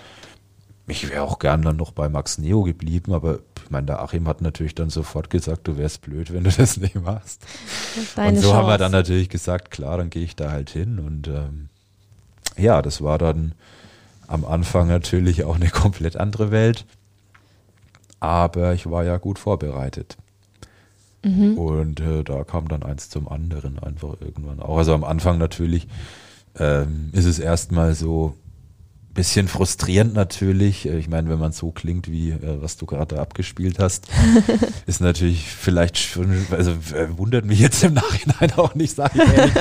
ich wäre auch gern dann noch bei Max Neo geblieben, aber ich meine, der Achim hat natürlich dann sofort gesagt, du wärst blöd, wenn du das *laughs* nicht machst. Deine und so Chance. haben wir dann natürlich gesagt, klar, dann gehe ich da halt hin und ähm, ja, das war dann am Anfang natürlich auch eine *laughs* komplett andere Welt, aber ich war ja gut vorbereitet. Und äh, da kam dann eins zum anderen einfach irgendwann auch. Also am Anfang natürlich ähm, ist es erstmal so ein bisschen frustrierend natürlich. Äh, Ich meine, wenn man so klingt, wie äh, was du gerade abgespielt hast, *laughs* ist natürlich vielleicht schon, also äh, wundert mich jetzt im Nachhinein *laughs* auch nicht, sage ich ehrlich.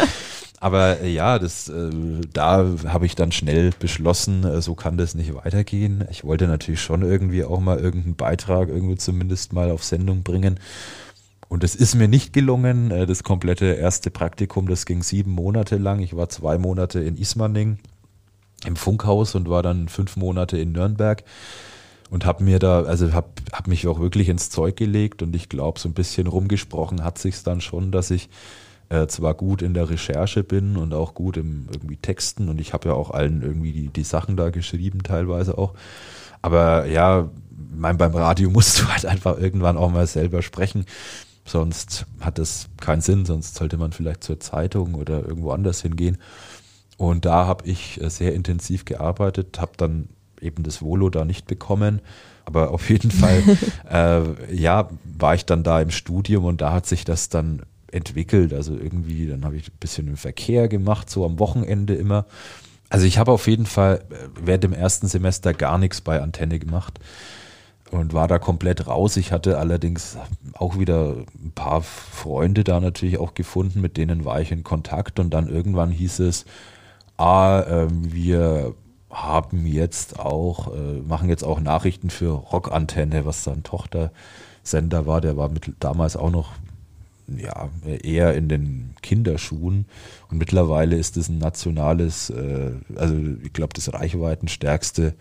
Aber äh, ja, das, äh, da habe ich dann schnell beschlossen, äh, so kann das nicht weitergehen. Ich wollte natürlich schon irgendwie auch mal irgendeinen Beitrag irgendwie zumindest mal auf Sendung bringen. Und es ist mir nicht gelungen. Äh, Das komplette erste Praktikum, das ging sieben Monate lang. Ich war zwei Monate in Ismaning im Funkhaus und war dann fünf Monate in Nürnberg und habe mir da, also habe hab mich auch wirklich ins Zeug gelegt und ich glaube, so ein bisschen rumgesprochen hat sich's dann schon, dass ich äh, zwar gut in der Recherche bin und auch gut im irgendwie Texten und ich habe ja auch allen irgendwie die, die Sachen da geschrieben, teilweise auch. Aber ja, mein, beim Radio *laughs* musst du halt einfach irgendwann auch mal selber sprechen. Sonst hat das keinen Sinn, sonst sollte man vielleicht zur Zeitung oder irgendwo anders hingehen. Und da habe ich äh, sehr intensiv gearbeitet, habe dann eben das Volo da nicht bekommen. Aber auf jeden Fall, *laughs* äh, ja, war ich dann da im Studium und da hat sich das dann entwickelt. Also irgendwie, dann habe ich ein bisschen im Verkehr gemacht, so am Wochenende immer. Also ich habe auf jeden Fall äh, während dem ersten Semester gar nichts bei Antenne gemacht und war da komplett raus. Ich hatte allerdings auch wieder ein paar Freunde da natürlich auch gefunden, mit denen war ich in Kontakt und dann irgendwann hieß es, ah, ähm, wir haben jetzt auch, äh, machen jetzt auch Nachrichten für Rockantenne, was dann Tochtersender war, der war mit, damals auch noch ja, eher in den Kinderschuhen und mittlerweile ist es ein nationales, äh, also ich glaube das reichweitenstärkste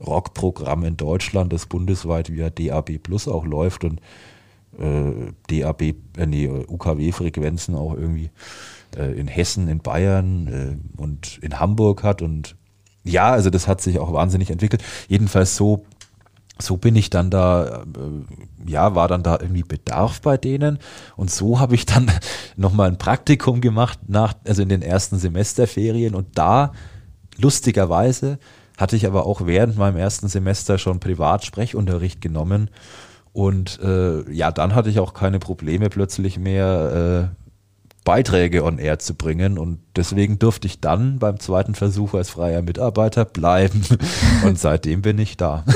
Rockprogramm in Deutschland, das bundesweit via DAB Plus auch läuft und äh, DAB, äh, nee, UKW-Frequenzen auch irgendwie äh, in Hessen, in Bayern äh, und in Hamburg hat und ja, also das hat sich auch wahnsinnig entwickelt. Jedenfalls so so bin ich dann da, äh, ja, war dann da irgendwie Bedarf bei denen. Und so habe ich dann *laughs* nochmal ein Praktikum gemacht nach, also in den ersten Semesterferien. Und da lustigerweise hatte ich aber auch während meinem ersten Semester schon Privatsprechunterricht genommen. Und äh, ja, dann hatte ich auch keine Probleme plötzlich mehr äh, Beiträge on air zu bringen. Und deswegen durfte ich dann beim zweiten Versuch als freier Mitarbeiter bleiben. *laughs* Und seitdem bin ich da. *laughs*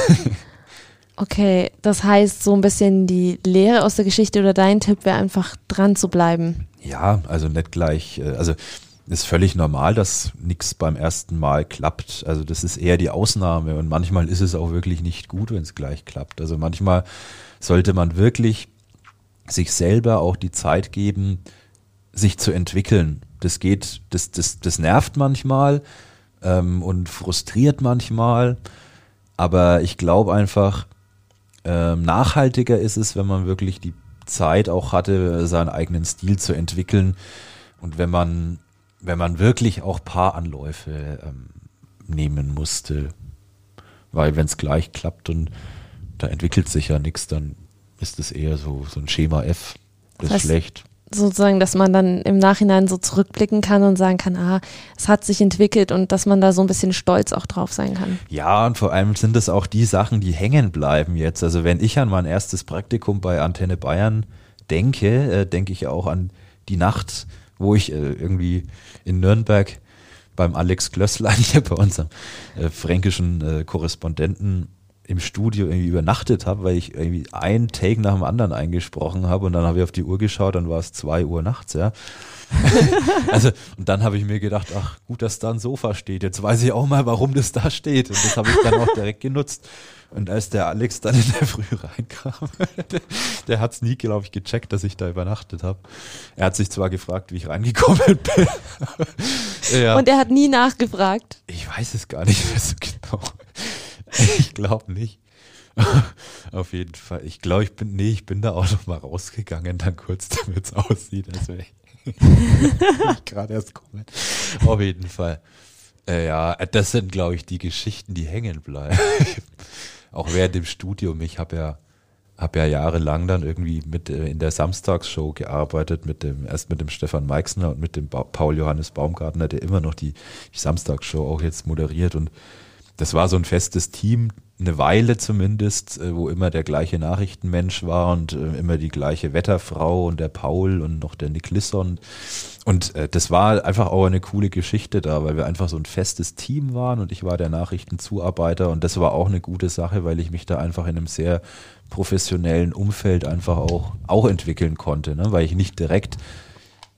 Okay, das heißt, so ein bisschen die Lehre aus der Geschichte oder dein Tipp wäre einfach dran zu bleiben. Ja, also nicht gleich, äh, also ist völlig normal, dass nichts beim ersten Mal klappt. Also das ist eher die Ausnahme und manchmal ist es auch wirklich nicht gut, wenn es gleich klappt. Also manchmal sollte man wirklich sich selber auch die Zeit geben, sich zu entwickeln. Das geht, das, das, das nervt manchmal ähm, und frustriert manchmal, aber ich glaube einfach, ähm, nachhaltiger ist es, wenn man wirklich die Zeit auch hatte, seinen eigenen Stil zu entwickeln und wenn man, wenn man wirklich auch Paaranläufe ähm, nehmen musste, weil wenn es gleich klappt und da entwickelt sich ja nichts, dann ist es eher so, so ein Schema F, das ist Was- schlecht. Sozusagen, dass man dann im Nachhinein so zurückblicken kann und sagen kann, ah, es hat sich entwickelt und dass man da so ein bisschen stolz auch drauf sein kann. Ja, und vor allem sind es auch die Sachen, die hängen bleiben jetzt. Also wenn ich an mein erstes Praktikum bei Antenne Bayern denke, äh, denke ich auch an die Nacht, wo ich äh, irgendwie in Nürnberg beim Alex Glösslein *laughs* hier bei unserem äh, fränkischen äh, Korrespondenten im Studio irgendwie übernachtet habe, weil ich irgendwie ein Take nach dem anderen eingesprochen habe und dann habe ich auf die Uhr geschaut, dann war es zwei Uhr nachts, ja. *laughs* also, und dann habe ich mir gedacht, ach, gut, dass da ein Sofa steht. Jetzt weiß ich auch mal, warum das da steht. Und das habe ich dann auch direkt genutzt. Und als der Alex dann in der Früh *laughs* reinkam, *laughs* der hat es nie, glaube ich, gecheckt, dass ich da übernachtet habe. Er hat sich zwar gefragt, wie ich reingekommen bin. ja. Und er hat nie nachgefragt. Ich weiß es gar nicht mehr so genau. *laughs* Ich glaube nicht. *laughs* Auf jeden Fall. Ich glaube, ich bin, nee, ich bin da auch noch mal rausgegangen, dann kurz, *laughs* damit es aussieht, als wäre ich gerade erst komme. Auf jeden Fall. Äh, ja, das sind, glaube ich, die Geschichten, die hängen bleiben. auch während dem Studium. Ich habe ja, habe ja jahrelang dann irgendwie mit äh, in der Samstagsshow gearbeitet, mit dem, erst mit dem Stefan Meixner und mit dem ba Paul Johannes Baumgartner, der immer noch die, die Samstagsshow auch jetzt moderiert. Und das war so ein festes Team, eine Weile zumindest, äh, wo immer der gleiche Nachrichtenmensch war und äh, immer die gleiche Wetterfrau und der Paul und noch der Nick Lisson. Und äh, das war einfach auch eine coole Geschichte da, weil wir einfach so ein festes Team waren und ich war der Nachrichtenzuarbeiter und das war auch eine gute Sache, weil ich mich da einfach in einem sehr professionellen Umfeld einfach auch, auch entwickeln konnte, ne? weil ich nicht direkt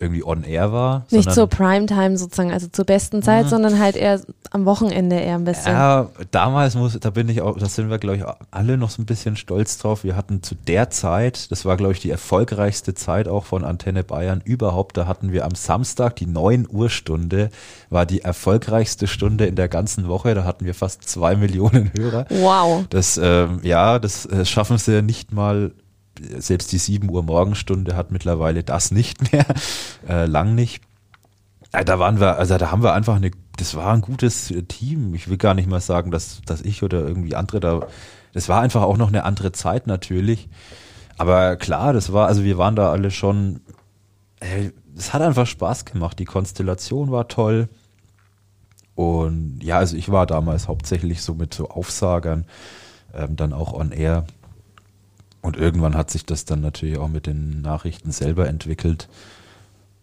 irgendwie on air war. Nicht zur Primetime sozusagen, also zur besten Zeit, ja. sondern halt eher am Wochenende eher ein bisschen. Ja, damals muss, da bin ich auch, da sind wir, glaube ich, alle noch so ein bisschen stolz drauf. Wir hatten zu der Zeit, das war, glaube ich, die erfolgreichste Zeit auch von Antenne Bayern überhaupt, da hatten wir am Samstag die 9 Uhr Stunde, war die erfolgreichste Stunde in der ganzen Woche. Da hatten wir fast zwei *laughs* Millionen Hörer. Wow. Das, ähm, ja, das äh, schaffen sie nicht mal selbst die 7 Uhr Morgenstunde hat mittlerweile das nicht mehr, *laughs* äh, lang nicht. Da waren wir, also da haben wir einfach eine, das war ein gutes Team. Ich will gar nicht mal sagen, dass, dass ich oder irgendwie andere da, das war einfach auch noch eine andere Zeit natürlich. Aber klar, das war, also wir waren da alle schon, es hat einfach Spaß gemacht. Die Konstellation war toll. Und ja, also ich war damals hauptsächlich so mit so Aufsagern, ähm, dann auch on air. Und irgendwann hat sich das dann natürlich auch mit den Nachrichten selber entwickelt.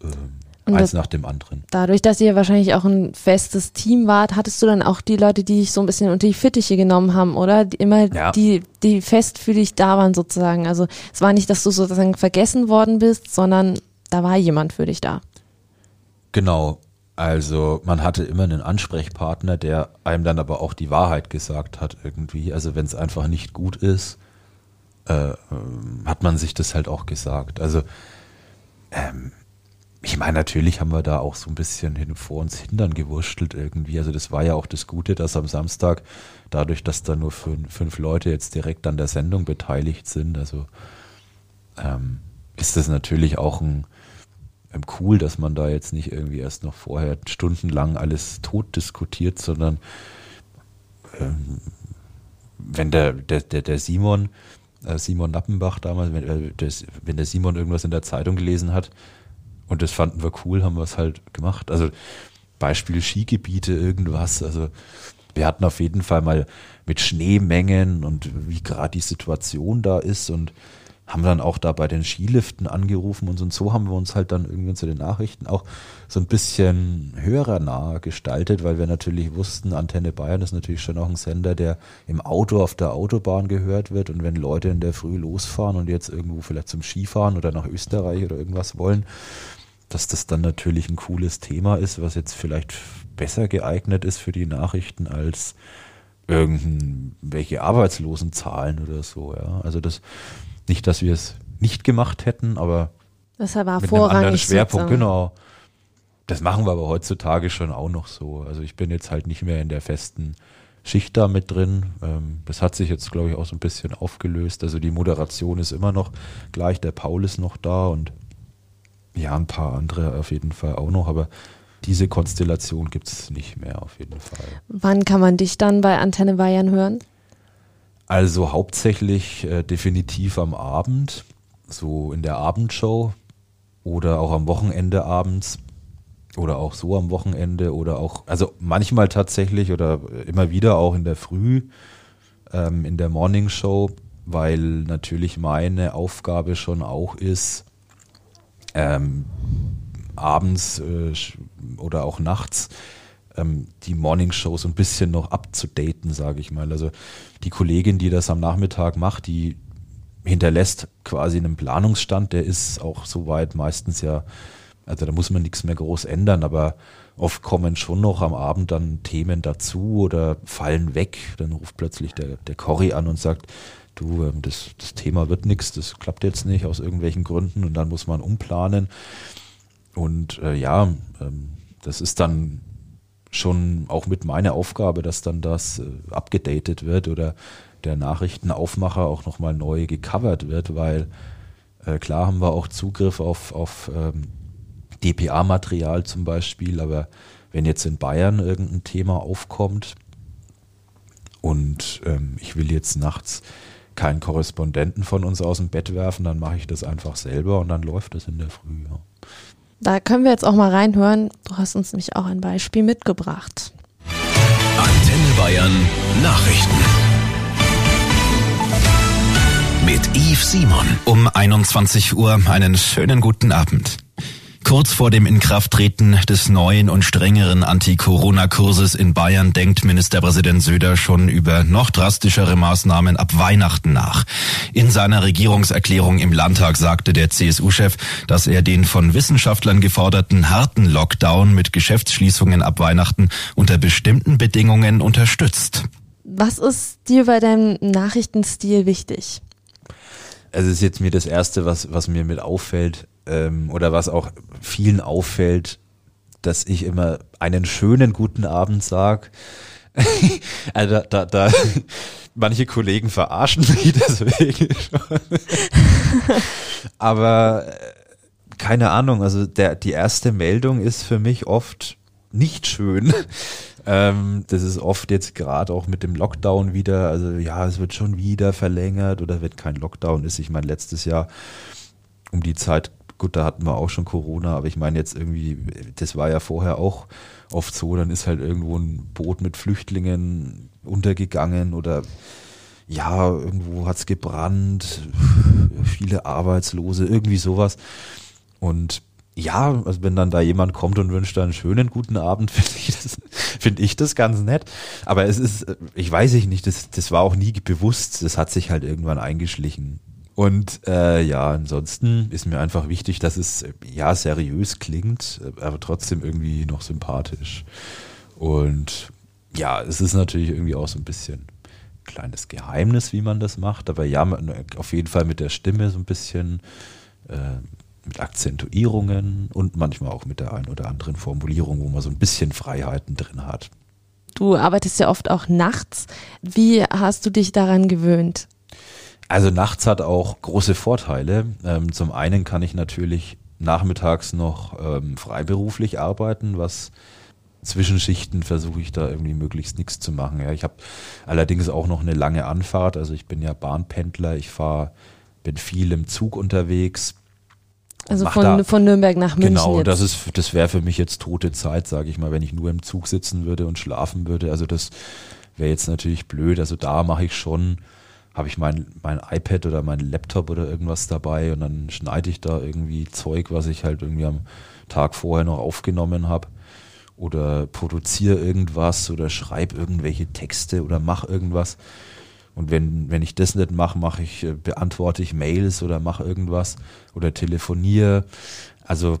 Ähm, eins nach dem anderen. Dadurch, dass ihr wahrscheinlich auch ein festes Team wart, hattest du dann auch die Leute, die dich so ein bisschen unter die Fittiche genommen haben, oder? Die immer ja. die, die fest für dich da waren sozusagen. Also es war nicht, dass du sozusagen vergessen worden bist, sondern da war jemand für dich da. Genau. Also man hatte immer einen Ansprechpartner, der einem dann aber auch die Wahrheit gesagt hat irgendwie. Also wenn es einfach nicht gut ist, äh, hat man sich das halt auch gesagt. Also ähm, ich meine, natürlich haben wir da auch so ein bisschen hin vor uns hindern gewurschtelt irgendwie. Also das war ja auch das Gute, dass am Samstag, dadurch, dass da nur fünf, fünf Leute jetzt direkt an der Sendung beteiligt sind, also ähm, ist das natürlich auch ein, ähm, cool, dass man da jetzt nicht irgendwie erst noch vorher stundenlang alles tot diskutiert, sondern ähm, wenn der, der, der, der Simon Simon Nappenbach damals, wenn, äh, das, wenn der Simon irgendwas in der Zeitung gelesen hat und das fanden wir cool, haben wir es halt gemacht. Also Beispiel Skigebiete, irgendwas. Also wir hatten auf jeden Fall mal mit Schneemengen und wie gerade die Situation da ist und haben dann auch da bei den Skiliften angerufen und so, und so haben wir uns halt dann irgendwie zu den Nachrichten auch so ein bisschen hörernah gestaltet, weil wir natürlich wussten, Antenne Bayern ist natürlich schon auch ein Sender, der im Auto auf der Autobahn gehört wird und wenn Leute in der Früh losfahren und jetzt irgendwo vielleicht zum Skifahren oder nach Österreich oder irgendwas wollen, dass das dann natürlich ein cooles Thema ist, was jetzt vielleicht besser geeignet ist für die Nachrichten als irgendwelche Arbeitslosenzahlen oder so, ja. Also das nicht, dass wir es nicht gemacht hätten, aber das war mit einem anderen Schwerpunkt, sozusagen. genau. Das machen wir aber heutzutage schon auch noch so. Also ich bin jetzt halt nicht mehr in der festen Schicht da mit drin. Ähm, das hat sich jetzt, glaube ich, auch so ein bisschen aufgelöst. Also die Moderation ist immer noch gleich, der Paul ist noch da und ja, ein paar andere auf jeden Fall auch noch, aber diese Konstellation gibt es nicht mehr auf jeden Fall. Wann kann man dich dann bei Antenne Bayern hören? Also hauptsächlich äh, definitiv am Abend, so in der Abendshow oder auch am Wochenende abends oder auch so am Wochenende oder auch, also manchmal tatsächlich oder immer wieder auch in der Früh, ähm, in der Morning Show, weil natürlich meine Aufgabe schon auch ist, ähm, abends äh, oder auch nachts ähm, die Morningshow so ein bisschen noch abzudaten, sage ich mal. Also die Kollegin, die das am Nachmittag macht, die hinterlässt quasi einen Planungsstand, der ist auch soweit meistens ja, also da muss man nichts mehr groß ändern, aber oft kommen schon noch am Abend dann Themen dazu oder fallen weg. Dann ruft plötzlich der, der Cory an und sagt, du, ähm, das, das Thema wird nichts, das klappt jetzt nicht aus irgendwelchen Gründen und dann muss man umplanen. Und äh, ja, ähm, das ist dann schon auch mit meiner Aufgabe, dass dann das äh, abgedatet wird oder der Nachrichtenaufmacher auch nochmal neu gecovert wird, weil äh, klar haben wir auch Zugriff auf, auf ähm, DPA-Material zum Beispiel, aber wenn jetzt in Bayern irgendein Thema aufkommt und ähm, ich will jetzt nachts keinen Korrespondenten von uns aus dem Bett werfen, dann mache ich das einfach selber und dann läuft das in der Früh. Ja. Da können wir jetzt auch mal reinhören. Du hast uns nämlich auch ein Beispiel mitgebracht. Antenne Bayern Nachrichten. Mit Yves Simon. Um 21 Uhr einen schönen guten Abend. Kurz vor dem Inkrafttreten des neuen und strengeren Anti-Corona-Kurses in Bayern denkt Ministerpräsident Söder schon über noch drastischere Maßnahmen ab Weihnachten nach. In seiner Regierungserklärung im Landtag sagte der CSU-Chef, dass er den von Wissenschaftlern geforderten harten Lockdown mit Geschäftsschließungen ab Weihnachten unter bestimmten Bedingungen unterstützt. Was ist dir bei deinem Nachrichtenstil wichtig? Also es ist jetzt mir das Erste, was, was mir mit auffällt, ähm, oder was auch vielen auffällt, dass ich immer einen schönen guten Abend sag. *laughs* also da, da, da *laughs* manche Kollegen verarschen mich *laughs* deswegen schon. Aber äh, keine Ahnung, also der, die erste Meldung ist für mich oft nicht schön. Ähm, das ist oft jetzt gerade auch mit dem Lockdown wieder, also ja, es wird schon wieder verlängert oder wird kein Lockdown ist. Ich meine, letztes Jahr um die Zeit gut, da hatten wir auch schon Corona, aber ich meine jetzt irgendwie, das war ja vorher auch oft so, dann ist halt irgendwo ein Boot mit Flüchtlingen untergegangen oder ja, irgendwo hat es gebrannt, viele Arbeitslose, irgendwie sowas. Und ja, also wenn dann da jemand kommt und wünscht einen schönen guten Abend, *laughs* finde ich das, finde ich das ganz nett. Aber es ist, ich weiß ich nicht, das, das war auch nie bewusst, das hat sich halt irgendwann eingeschlichen. Und äh, ja, ansonsten ist mir einfach wichtig, dass es ja seriös klingt, aber trotzdem irgendwie noch sympathisch. Und ja, es ist natürlich irgendwie auch so ein bisschen kleines Geheimnis, wie man das macht, aber ja, auf jeden Fall mit der Stimme so ein bisschen, äh, mit Akzentuierungen und manchmal auch mit der einen oder anderen Formulierung, wo man so ein bisschen Freiheiten drin hat. Du arbeitest ja oft auch nachts. Wie hast du dich daran gewöhnt? Also nachts hat auch große Vorteile. Ähm, zum einen kann ich natürlich nachmittags noch ähm, freiberuflich arbeiten, was Zwischenschichten versuche ich da irgendwie möglichst nichts zu machen. Ja, ich habe allerdings auch noch eine lange Anfahrt. Also ich bin ja Bahnpendler, ich fahre, bin viel im Zug unterwegs. Also von, da, von Nürnberg nach München. Genau, jetzt. das ist, das wäre für mich jetzt tote Zeit, sage ich mal, wenn ich nur im Zug sitzen würde und schlafen würde. Also das wäre jetzt natürlich blöd. Also da mache ich schon habe ich mein, mein iPad oder mein Laptop oder irgendwas dabei und dann schneide ich da irgendwie Zeug, was ich halt irgendwie am Tag vorher noch aufgenommen habe oder produziere irgendwas oder schreibe irgendwelche Texte oder mache irgendwas. Und wenn, wenn ich das nicht mache, mache ich, äh, beantworte ich Mails oder mache irgendwas oder telefoniere. Also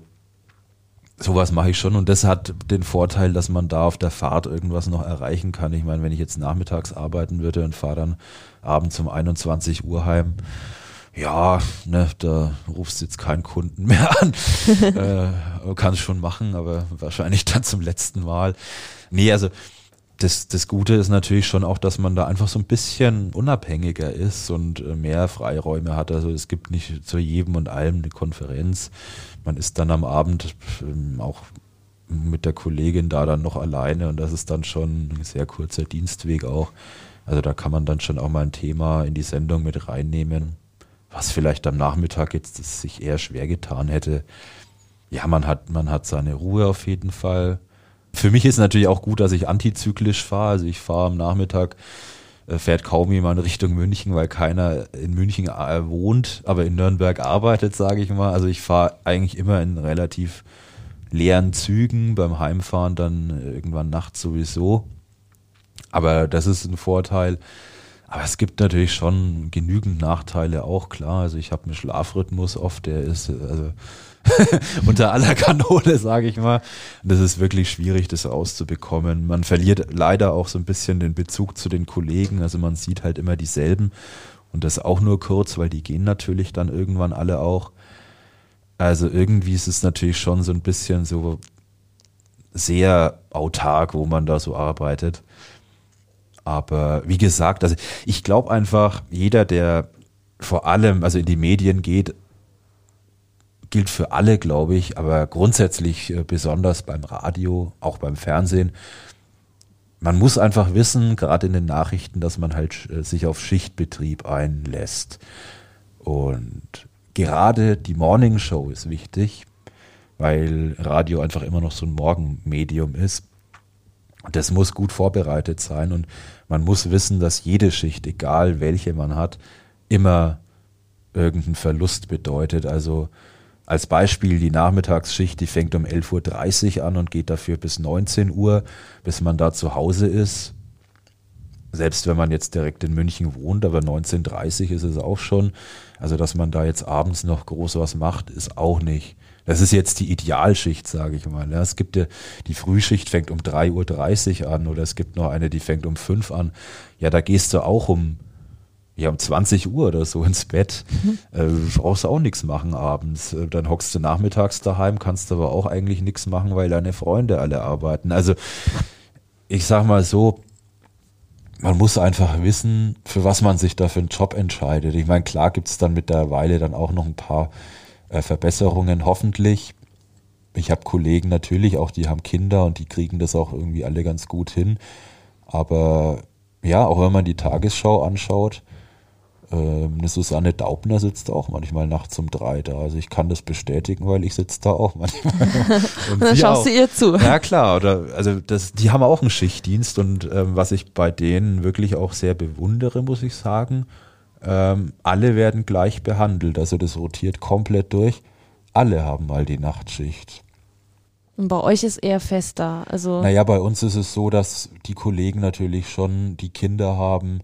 sowas mache ich schon und das hat den Vorteil, dass man da auf der Fahrt irgendwas noch erreichen kann. Ich meine, wenn ich jetzt nachmittags arbeiten würde und fahre dann abends um 21 Uhr heim, ja, ne, da rufst du jetzt keinen Kunden *laughs* mehr an. *laughs* äh, kannst schon machen, aber wahrscheinlich dann zum letzten Mal. Nee, also das, das Gute ist natürlich schon auch, dass man da einfach so ein bisschen unabhängiger ist und äh, mehr Freiräume hat. Also es gibt nicht zu jedem und allem eine Konferenz. Man ist dann am Abend ähm, auch mit der Kollegin da dann noch alleine und das ist dann schon ein sehr kurzer Dienstweg auch. Also da kann man dann schon auch mal ein Thema in die Sendung mit reinnehmen, was vielleicht am Nachmittag jetzt sich eher schwer getan hätte. Ja, man hat, man hat seine Ruhe auf jeden Fall für mich ist natürlich auch gut, dass ich antizyklisch fahre. Also ich fahre am Nachmittag, äh, fährt kaum jemand Richtung München, weil keiner in München äh, wohnt, aber in Nürnberg arbeitet, sage ich mal. Also ich fahre eigentlich immer in relativ leeren Zügen, beim Heimfahren dann irgendwann nachts sowieso. Aber das ist ein Vorteil. Aber es gibt natürlich schon genügend Nachteile auch, klar. Also ich habe einen Schlafrhythmus oft, der ist also *laughs* unter aller Kanone, sage ich mal. Das ist wirklich schwierig, das rauszubekommen. Man verliert leider auch so ein bisschen den Bezug zu den Kollegen. Also man sieht halt immer dieselben und das auch nur kurz, weil die gehen natürlich dann irgendwann alle auch. Also irgendwie ist es natürlich schon so ein bisschen so sehr autark, wo man da so arbeitet. Aber wie gesagt, also ich glaube einfach, jeder, der vor allem also in die Medien geht, gilt für alle, glaube ich, aber grundsätzlich äh, besonders beim Radio, auch beim Fernsehen. Man muss einfach wissen, gerade in den Nachrichten, dass man halt äh, sich auf Schichtbetrieb einlässt. Und gerade die Morning Show ist wichtig, weil Radio einfach immer noch so ein Morgenmedium ist. Das muss gut vorbereitet sein und man muss wissen, dass jede Schicht, egal welche man hat, immer irgendeinen Verlust bedeutet. Also als Beispiel die Nachmittagsschicht, die fängt um 11.30 Uhr an und geht dafür bis 19 Uhr, bis man da zu Hause ist. Selbst wenn man jetzt direkt in München wohnt, aber 19.30 Uhr ist es auch schon. Also, dass man da jetzt abends noch groß was macht, ist auch nicht. Das ist jetzt die Idealschicht, sage ich mal. Es gibt ja, die Frühschicht fängt um 3.30 Uhr an oder es gibt noch eine, die fängt um 5 an. Ja, da gehst du auch um ja, um 20 Uhr oder so ins Bett. Mhm. Äh, brauchst du auch nichts machen abends. Äh, dann hockst du nachmittags daheim, kannst aber auch eigentlich nichts machen, weil deine Freunde alle arbeiten. Also ich sag mal so, man muss einfach wissen, für was man sich da für einen Job entscheidet. Ich meine, klar gibt's dann mit der Weile dann auch noch ein paar äh, Verbesserungen, hoffentlich. Ich habe Kollegen natürlich auch, die haben Kinder und die kriegen das auch irgendwie alle ganz gut hin. Aber ja, auch wenn man die Tagesschau anschaut, eine Susanne Daubner sitzt auch manchmal nachts um drei da. Also ich kann das bestätigen, weil ich sitze da auch manchmal. *laughs* und dann schaust auch. du ihr zu. Ja klar, oder also das, die haben auch einen Schichtdienst und ähm, was ich bei denen wirklich auch sehr bewundere, muss ich sagen, ähm, alle werden gleich behandelt. Also das rotiert komplett durch. Alle haben mal die Nachtschicht. Und bei euch ist eher fester. Also naja, bei uns ist es so, dass die Kollegen natürlich schon die Kinder haben,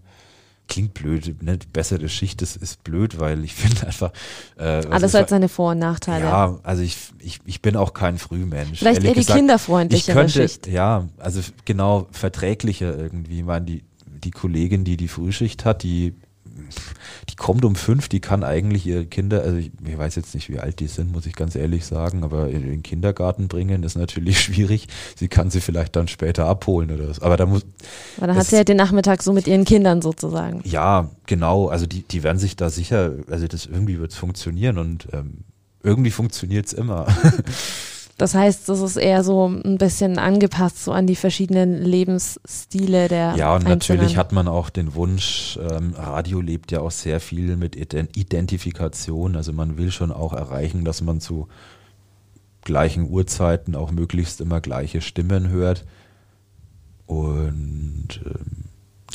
klingt blöd, ne? bessere Schicht ist, ist blöd, weil ich *laughs* finde einfach. Äh, Alles hat seine Vor- und Nachteile. Ja, also ich, ich, ich bin auch kein Frühmensch. Vielleicht eher die gesagt, kinderfreundlichere könnte, Schicht. Ja, also genau verträglicher irgendwie. Ich meine, die, die Kollegin, die die Frühschicht hat, die die kommt um fünf, die kann eigentlich ihre Kinder, also ich, ich, weiß jetzt nicht, wie alt die sind, muss ich ganz ehrlich sagen, aber in den Kindergarten bringen ist natürlich *laughs* schwierig. Sie kann sie vielleicht dann später abholen oder so. Aber da muss. Aber dann hat sie ja halt den Nachmittag so mit ihren Kindern sozusagen. Ja, genau. Also die, die werden sich da sicher, also das irgendwie wird funktionieren und ähm, irgendwie funktioniert es immer. *laughs* Das heißt, das ist eher so ein bisschen angepasst so an die verschiedenen Lebensstile der Ja, und Einzelnen. natürlich hat man auch den Wunsch, ähm, Radio lebt ja auch sehr viel mit Identifikation. Also man will schon auch erreichen, dass man zu gleichen Uhrzeiten auch möglichst immer gleiche Stimmen hört. Und ähm,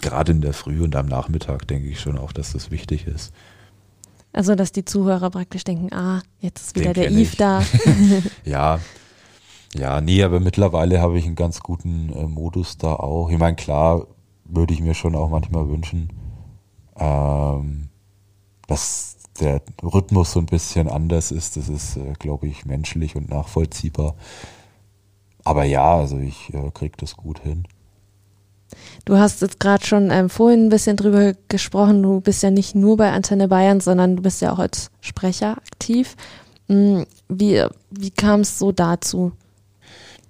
gerade in der Früh und am Nachmittag denke ich schon auch, dass das wichtig ist. Also, dass die Zuhörer praktisch denken, ah, jetzt ist wieder Den der Eve da. *laughs* ja. Ja, nee, aber mittlerweile habe ich einen ganz guten äh, Modus da auch. Ich meine, klar, würde ich mir schon auch manchmal wünschen, ähm, dass der Rhythmus so ein bisschen anders ist. Das ist, äh, glaube ich, menschlich und nachvollziehbar. Aber ja, also ich äh, kriege das gut hin. Du hast jetzt gerade schon ähm, vorhin ein bisschen drüber gesprochen. Du bist ja nicht nur bei Antenne Bayern, sondern du bist ja auch als Sprecher aktiv. Hm, wie, wie kam es so dazu?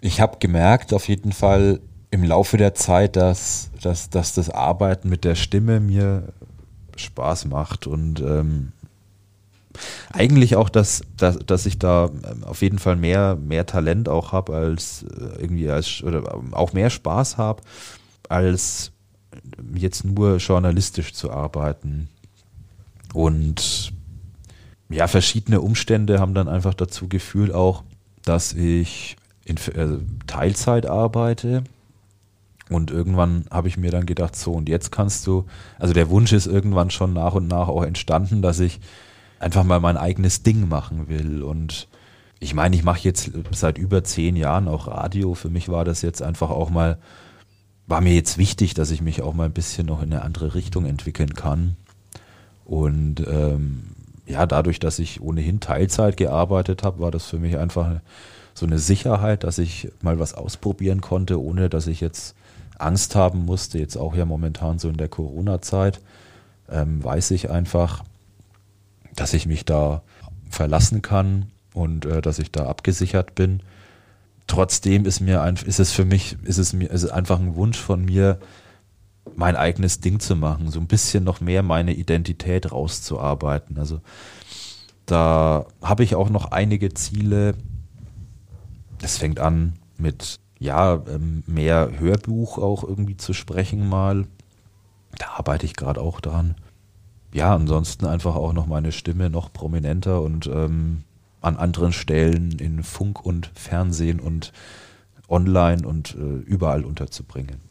Ich habe gemerkt, auf jeden Fall im Laufe der Zeit, dass, dass, dass das Arbeiten mit der Stimme mir Spaß macht und ähm, eigentlich auch, dass, dass, dass ich da ähm, auf jeden Fall mehr, mehr Talent auch habe als äh, irgendwie als oder auch mehr Spaß habe als jetzt nur journalistisch zu arbeiten. Und ja, verschiedene Umstände haben dann einfach dazu geführt auch, dass ich in äh, Teilzeit arbeite. Und irgendwann habe ich mir dann gedacht, so und jetzt kannst du, also der Wunsch ist irgendwann schon nach und nach auch entstanden, dass ich einfach mal mein eigenes Ding machen will. Und ich meine, ich mache jetzt seit über zehn Jahren auch Radio. Für mich war das jetzt einfach auch mal, war mir jetzt wichtig, dass ich mich auch mal ein bisschen noch in eine andere Richtung entwickeln kann. Und ähm, ja, dadurch, dass ich ohnehin Teilzeit gearbeitet habe, war das für mich einfach so eine Sicherheit, dass ich mal was ausprobieren konnte, ohne dass ich jetzt Angst haben musste. Jetzt auch ja momentan so in der Corona-Zeit ähm, weiß ich einfach, dass ich mich da verlassen kann und äh, dass ich da abgesichert bin. Trotzdem ist mir ein, ist es für mich, ist es mir, ist es einfach ein Wunsch von mir, mein eigenes Ding zu machen, so ein bisschen noch mehr meine Identität rauszuarbeiten. Also da habe ich auch noch einige Ziele. Es fängt an mit ja ähm, mehr Hörbuch auch irgendwie zu sprechen mal. Da arbeite ich gerade auch dran. Ja, ansonsten einfach auch noch meine Stimme noch prominenter und ähm, an anderen Stellen in Funk und Fernsehen und online und äh, überall unterzubringen. *laughs*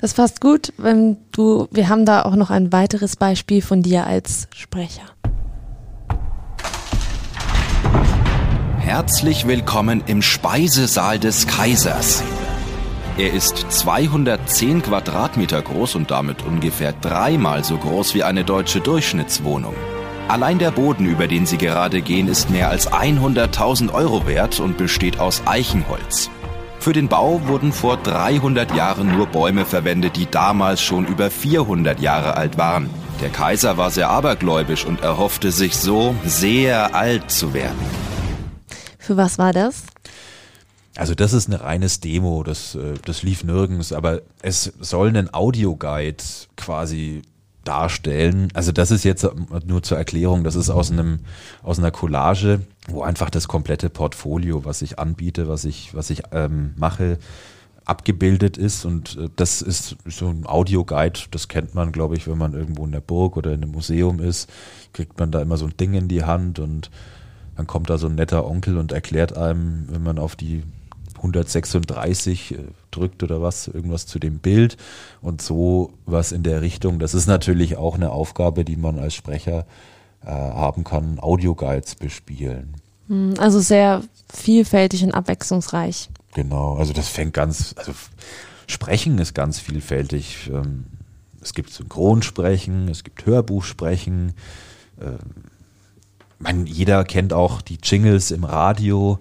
Das passt gut, wenn du, wir haben da auch noch ein weiteres Beispiel von dir als Sprecher. Herzlich willkommen im Speisesaal des Kaisers. Er ist 210 Quadratmeter groß und damit ungefähr dreimal so groß wie eine deutsche Durchschnittswohnung. Allein der Boden, über den Sie gerade gehen, ist mehr als 100.000 Euro wert und besteht aus Eichenholz. Für den Bau wurden vor 300 Jahren nur Bäume verwendet, die damals schon über 400 Jahre alt waren. Der Kaiser war sehr abergläubisch und erhoffte sich so, sehr alt zu werden. Für was war das? Also das ist eine reines Demo, das, äh, das lief nirgends, aber es soll einen Audioguide quasi darstellen. Also das ist jetzt nur zur Erklärung, das ist aus einem aus einer Collage, wo einfach das komplette Portfolio, was ich anbiete, was ich was ich ähm, mache, abgebildet ist und äh, das ist so ein Audioguide, das kennt man, glaube ich, wenn man irgendwo in der Burg oder in einem Museum ist, kriegt man da immer so ein Ding in die Hand und dann kommt da so ein netter Onkel und erklärt einem, wenn man auf die 136 äh, drückt oder was, irgendwas zu dem Bild und so was in der Richtung. Das ist natürlich auch eine Aufgabe, die man als Sprecher äh, haben kann, Audioguides bespielen. Hm, also sehr vielfältig und abwechslungsreich. Genau, also das fängt ganz, also Sprechen ist ganz vielfältig. Ähm, es gibt Synchronsprechen, es gibt Hörbuchsprechen. Ähm, man, jeder kennt auch die Jingles im Radio.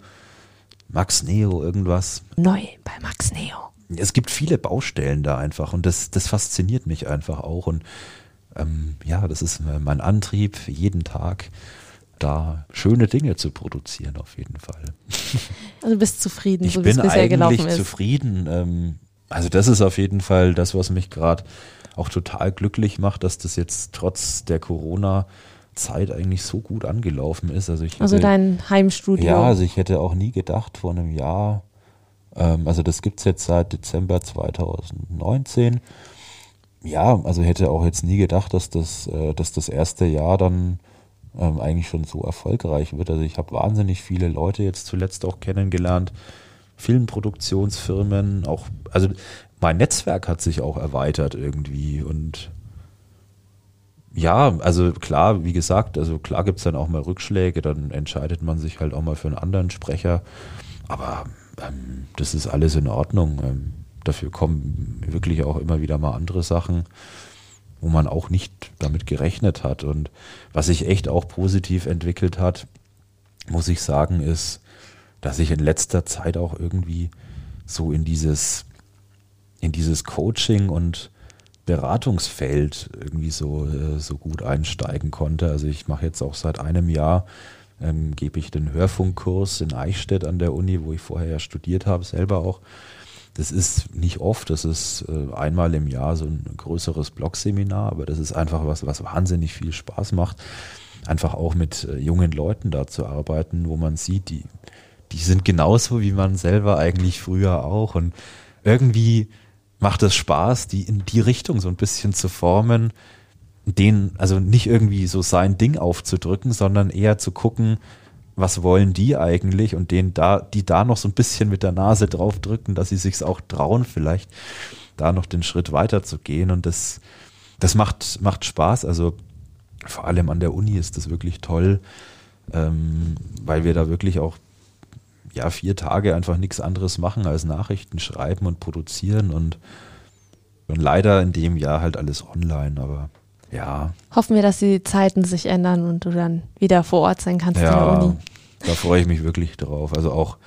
Max Neo irgendwas. Neu bei Max Neo. Es gibt viele Baustellen da einfach und das, das fasziniert mich einfach auch. Und ähm, ja, das ist mein Antrieb, jeden Tag da schöne Dinge zu produzieren, auf jeden Fall. *laughs* Also du bist zufrieden, ich so wie es bisher eigentlich gelaufen ist. zufrieden. Ähm, also das ist auf jeden Fall das, was mich gerade auch total glücklich macht, dass das jetzt trotz der Corona Zeit eigentlich so gut angelaufen ist. Also, ich Also hätte- dein Heimstudio. Ja, also ich hätte auch nie gedacht vor einem Jahr, ähm, also das gibt's jetzt seit Dezember 2019. Ja, also hätte auch jetzt nie gedacht, dass das, äh, dass das erste Jahr dann ähm, eigentlich schon so erfolgreich wird. Also ich habe wahnsinnig viele Leute jetzt zuletzt auch kennengelernt, Filmproduktionsfirmen, auch, also mein Netzwerk hat sich auch erweitert irgendwie und ja, also klar, wie gesagt, also klar gibt's dann auch mal Rückschläge, dann entscheidet man sich halt auch mal für einen anderen Sprecher. Aber ähm, das ist alles in Ordnung. Ähm, dafür kommen wirklich auch immer wieder mal andere Sachen, wo man auch nicht damit gerechnet hat. Und was sich echt auch positiv entwickelt hat, muss ich sagen, ist, dass ich in letzter Zeit auch irgendwie so in dieses, in dieses Coaching und Beratungsfeld irgendwie so, äh, so gut einsteigen konnte. Also ich mache jetzt auch seit einem Jahr, ähm, gebe ich den Hörfunkkurs in Eichstätt an der Uni, wo ich vorher ja studiert habe, selber auch. Das ist nicht oft, das ist äh, einmal im Jahr so ein größeres Blogseminar, aber das ist einfach was, was wahnsinnig viel Spaß macht. Einfach auch mit äh, jungen Leuten da zu arbeiten, wo man sieht, die, die sind genauso wie man selber eigentlich früher auch. Und irgendwie macht es Spaß, die in die Richtung so ein bisschen zu formen, den, also nicht irgendwie so sein Ding aufzudrücken, sondern eher zu gucken, was wollen die eigentlich und denen da, die da noch so ein bisschen mit der Nase drauf drücken, dass sie sich's auch trauen, vielleicht da noch den Schritt weiter zu gehen. Und das, das macht, macht Spaß. Also vor allem an der Uni ist das wirklich toll, ähm, weil wir da wirklich auch ja vier Tage einfach nichts anderes machen als Nachrichten schreiben und produzieren und, und leider in dem Jahr halt alles online, aber ja. Hoffen wir, dass die Zeiten sich ändern und du dann wieder vor Ort sein kannst ja, in der Uni. Da freue ich mich wirklich drauf. Also auch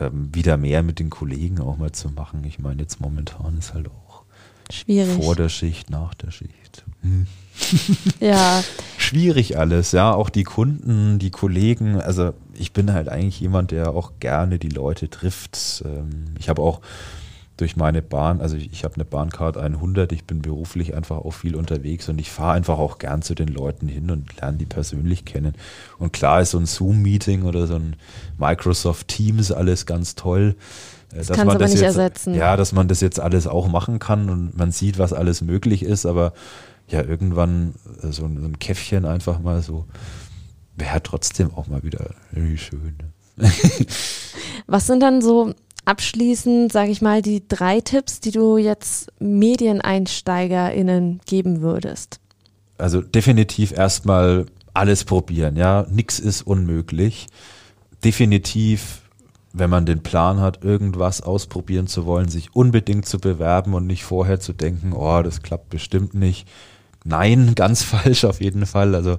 ähm, wieder mehr mit den Kollegen auch mal zu machen. Ich meine, jetzt momentan ist halt auch schwierig. Vor der Schicht, nach der Schicht. Hm. *laughs* ja. Schwierig alles, ja. Auch die Kunden, die Kollegen. Also ich bin halt eigentlich jemand, der auch gerne die Leute trifft. Ähm, ich habe auch durch meine Bahn, also ich, habe eine Bahncard 100, ich bin beruflich einfach auch viel unterwegs und ich fahre einfach auch gern zu den Leuten hin und lerne die persönlich kennen. Und klar ist so ein Zoom-Meeting oder so ein Microsoft Teams alles ganz toll. Äh, das dass man das jetzt, ersetzen. Ja, dass man das jetzt alles auch machen kann und man sieht, was alles möglich ist, aber ja, irgendwann äh, so ein, so ein Käffchen einfach mal so wäre trotzdem auch mal wieder irgendwie schön. *laughs* Was sind dann so abschließend, sage ich mal, die drei Tipps, die du jetzt MedieneinsteigerInnen geben würdest? Also definitiv erstmal alles probieren, ja. Nix ist unmöglich. Definitiv, wenn man den Plan hat, irgendwas ausprobieren zu wollen, sich unbedingt zu bewerben und nicht vorher zu denken, oh, das klappt bestimmt nicht. Nein, *laughs* ganz falsch auf jeden Fall. Also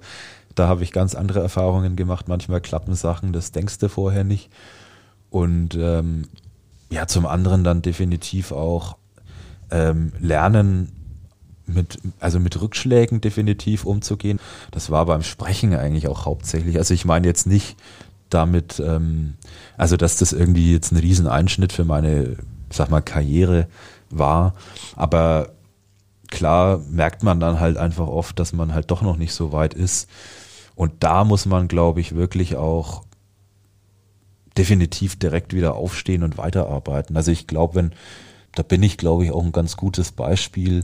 da habe ich ganz andere Erfahrungen gemacht. Manchmal klappen Sachen, das denkst du vorher nicht. Und ähm, ja, zum anderen dann definitiv auch ähm, lernen, mit, also mit Rückschlägen definitiv umzugehen. Das war beim Sprechen eigentlich auch hauptsächlich. Also ich meine jetzt nicht damit, ähm, also dass das irgendwie jetzt ein Rieseneinschnitt für meine, sag mal, Karriere war. Aber klar merkt man dann halt einfach oft, dass man halt doch noch nicht so weit ist. Und da muss man, glaube ich, wirklich auch definitiv direkt wieder aufstehen und weiterarbeiten. Also ich glaube, wenn, da bin ich, glaube ich, auch ein ganz gutes Beispiel.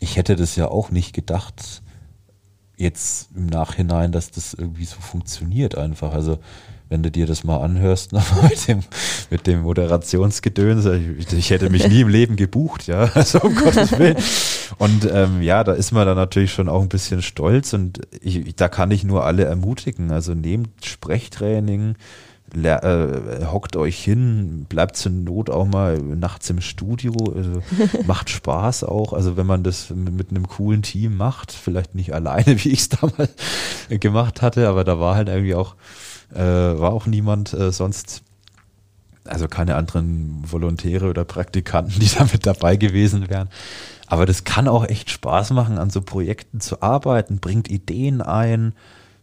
Ich hätte das ja auch nicht gedacht, jetzt im Nachhinein, dass das irgendwie so funktioniert einfach. Also wenn du dir das mal anhörst, ne, *laughs* mit dem, mit dem Moderationsgedöns, ich, ich, hätte mich nie im Leben gebucht, ja, *laughs* also um Gottes Willen. Und ähm, ja, da ist man dann natürlich schon auch ein bisschen stolz und ich, da kann ich nur alle ermutigen. Also nehmt Sprechtraining, äh, hockt euch hin, bleibt zur Not auch mal nachts im Studio, also *laughs* macht Spaß auch. Also wenn man das mit einem coolen Team macht, vielleicht nicht alleine, wie ich es damals gemacht hatte, aber da war halt irgendwie auch, äh, war auch niemand äh, sonst, also keine anderen Volontäre oder Praktikanten, *laughs* die da mit dabei gewesen wären. Aber das kann auch echt Spaß machen, an so Projekten zu arbeiten, bringt Ideen ein,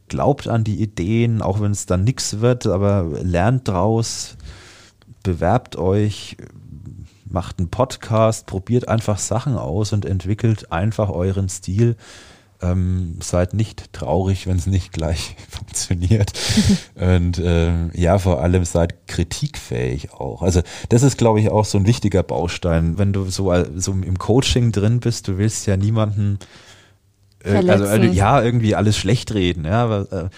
glaubt an die Ideen, auch wenn es dann nichts wird, aber lernt draus, bewerbt euch, macht einen Podcast, probiert einfach Sachen aus und entwickelt einfach euren Stil. Ähm, seid nicht traurig, wenn es nicht gleich *laughs* funktioniert. *laughs* und ähm, ja, vor allem seid kritikfähig auch. Also das ist, glaube ich, auch so ein wichtiger Baustein. Wenn du so, so im Coaching drin bist, du willst ja niemanden äh, also, also, ja, irgendwie alles schlecht reden. Ja, aber, äh,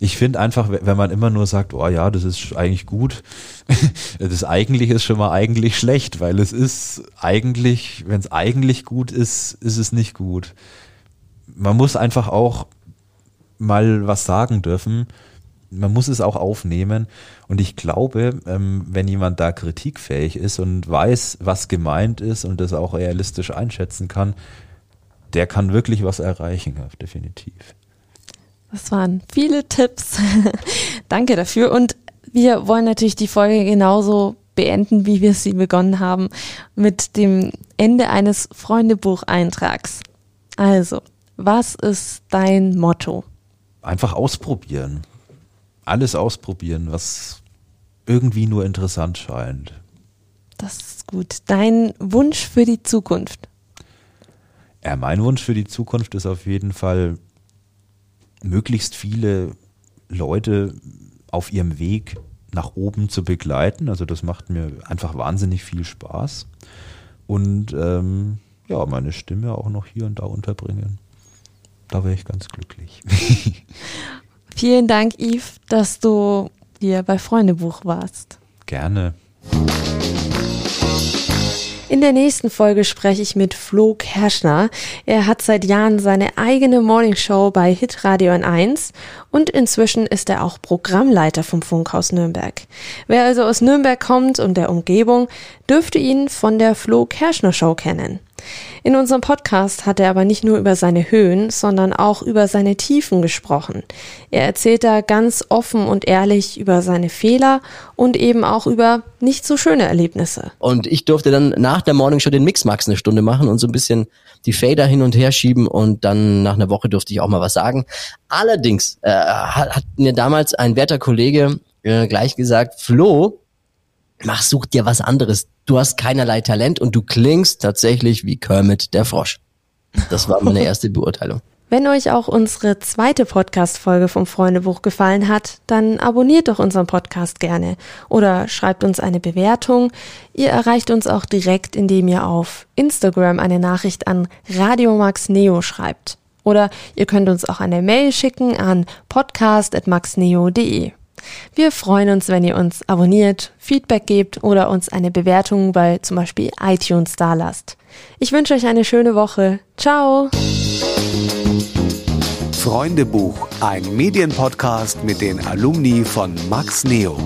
ich finde einfach, wenn man immer nur sagt, oh ja, das ist eigentlich gut, *laughs* das eigentlich ist schon mal eigentlich schlecht, weil es ist eigentlich, wenn es eigentlich gut ist, ist es nicht gut. Man muss einfach auch mal was sagen dürfen. Man muss es auch aufnehmen. Und ich glaube, ähm, wenn jemand da kritikfähig ist und weiß, was gemeint ist und das auch realistisch einschätzen kann, der kann wirklich was erreichen, definitiv. Das waren viele Tipps. *laughs* Danke dafür. Und wir wollen natürlich die Folge genauso beenden, wie wir sie begonnen haben, mit dem Ende eines Freundebucheintrags. Also, was ist dein Motto? Einfach ausprobieren. Alles ausprobieren, was irgendwie nur interessant scheint. Das ist gut. Dein Wunsch für die Zukunft? Ja, mein Wunsch für die Zukunft ist auf jeden Fall, möglichst viele Leute auf ihrem Weg nach oben zu begleiten. Also das macht mir einfach wahnsinnig viel Spaß. Und ähm, ja, meine Stimme auch noch hier und da unterbringen. Da wäre ich ganz glücklich. *laughs* Vielen Dank, Yves, dass du hier bei Freundebuch warst. Gerne. In der nächsten Folge spreche ich mit Flo Kerschner. Er hat seit Jahren seine eigene Morningshow bei Hitradio N1 und inzwischen ist er auch Programmleiter vom Funkhaus Nürnberg. Wer also aus Nürnberg kommt und der Umgebung, dürfte ihn von der Flo Kerschner Show kennen. In unserem Podcast hat er aber nicht nur über seine Höhen, sondern auch über seine Tiefen gesprochen. Er erzählt da ganz offen und ehrlich über seine Fehler und eben auch über nicht so schöne Erlebnisse. Und ich durfte dann nach der Morning Show den Mixmax eine Stunde machen und so ein bisschen die Fader hin und her schieben und dann nach einer Woche durfte ich auch mal was sagen. Allerdings äh, hat, hat mir damals ein werter Kollege äh, gleich gesagt, Flo, mach, such dir was anderes. Du hast keinerlei Talent und du klingst tatsächlich wie Kermit der Frosch. Das war meine erste Beurteilung. *laughs* Wenn euch auch unsere zweite Podcast-Folge vom Freundebuch gefallen hat, dann abonniert doch unseren Podcast gerne oder schreibt uns eine Bewertung. Ihr erreicht uns auch direkt, indem ihr auf Instagram eine Nachricht an Radio Max Neo schreibt. Oder ihr könnt uns auch eine Mail schicken an podcast.maxneo.de. Wir freuen uns, wenn ihr uns abonniert, Feedback gebt oder uns eine Bewertung bei zum Beispiel iTunes dalasst. Ich wünsche euch eine schöne Woche. Ciao! Freundebuch, ein Medienpodcast mit den Alumni von Max Neo.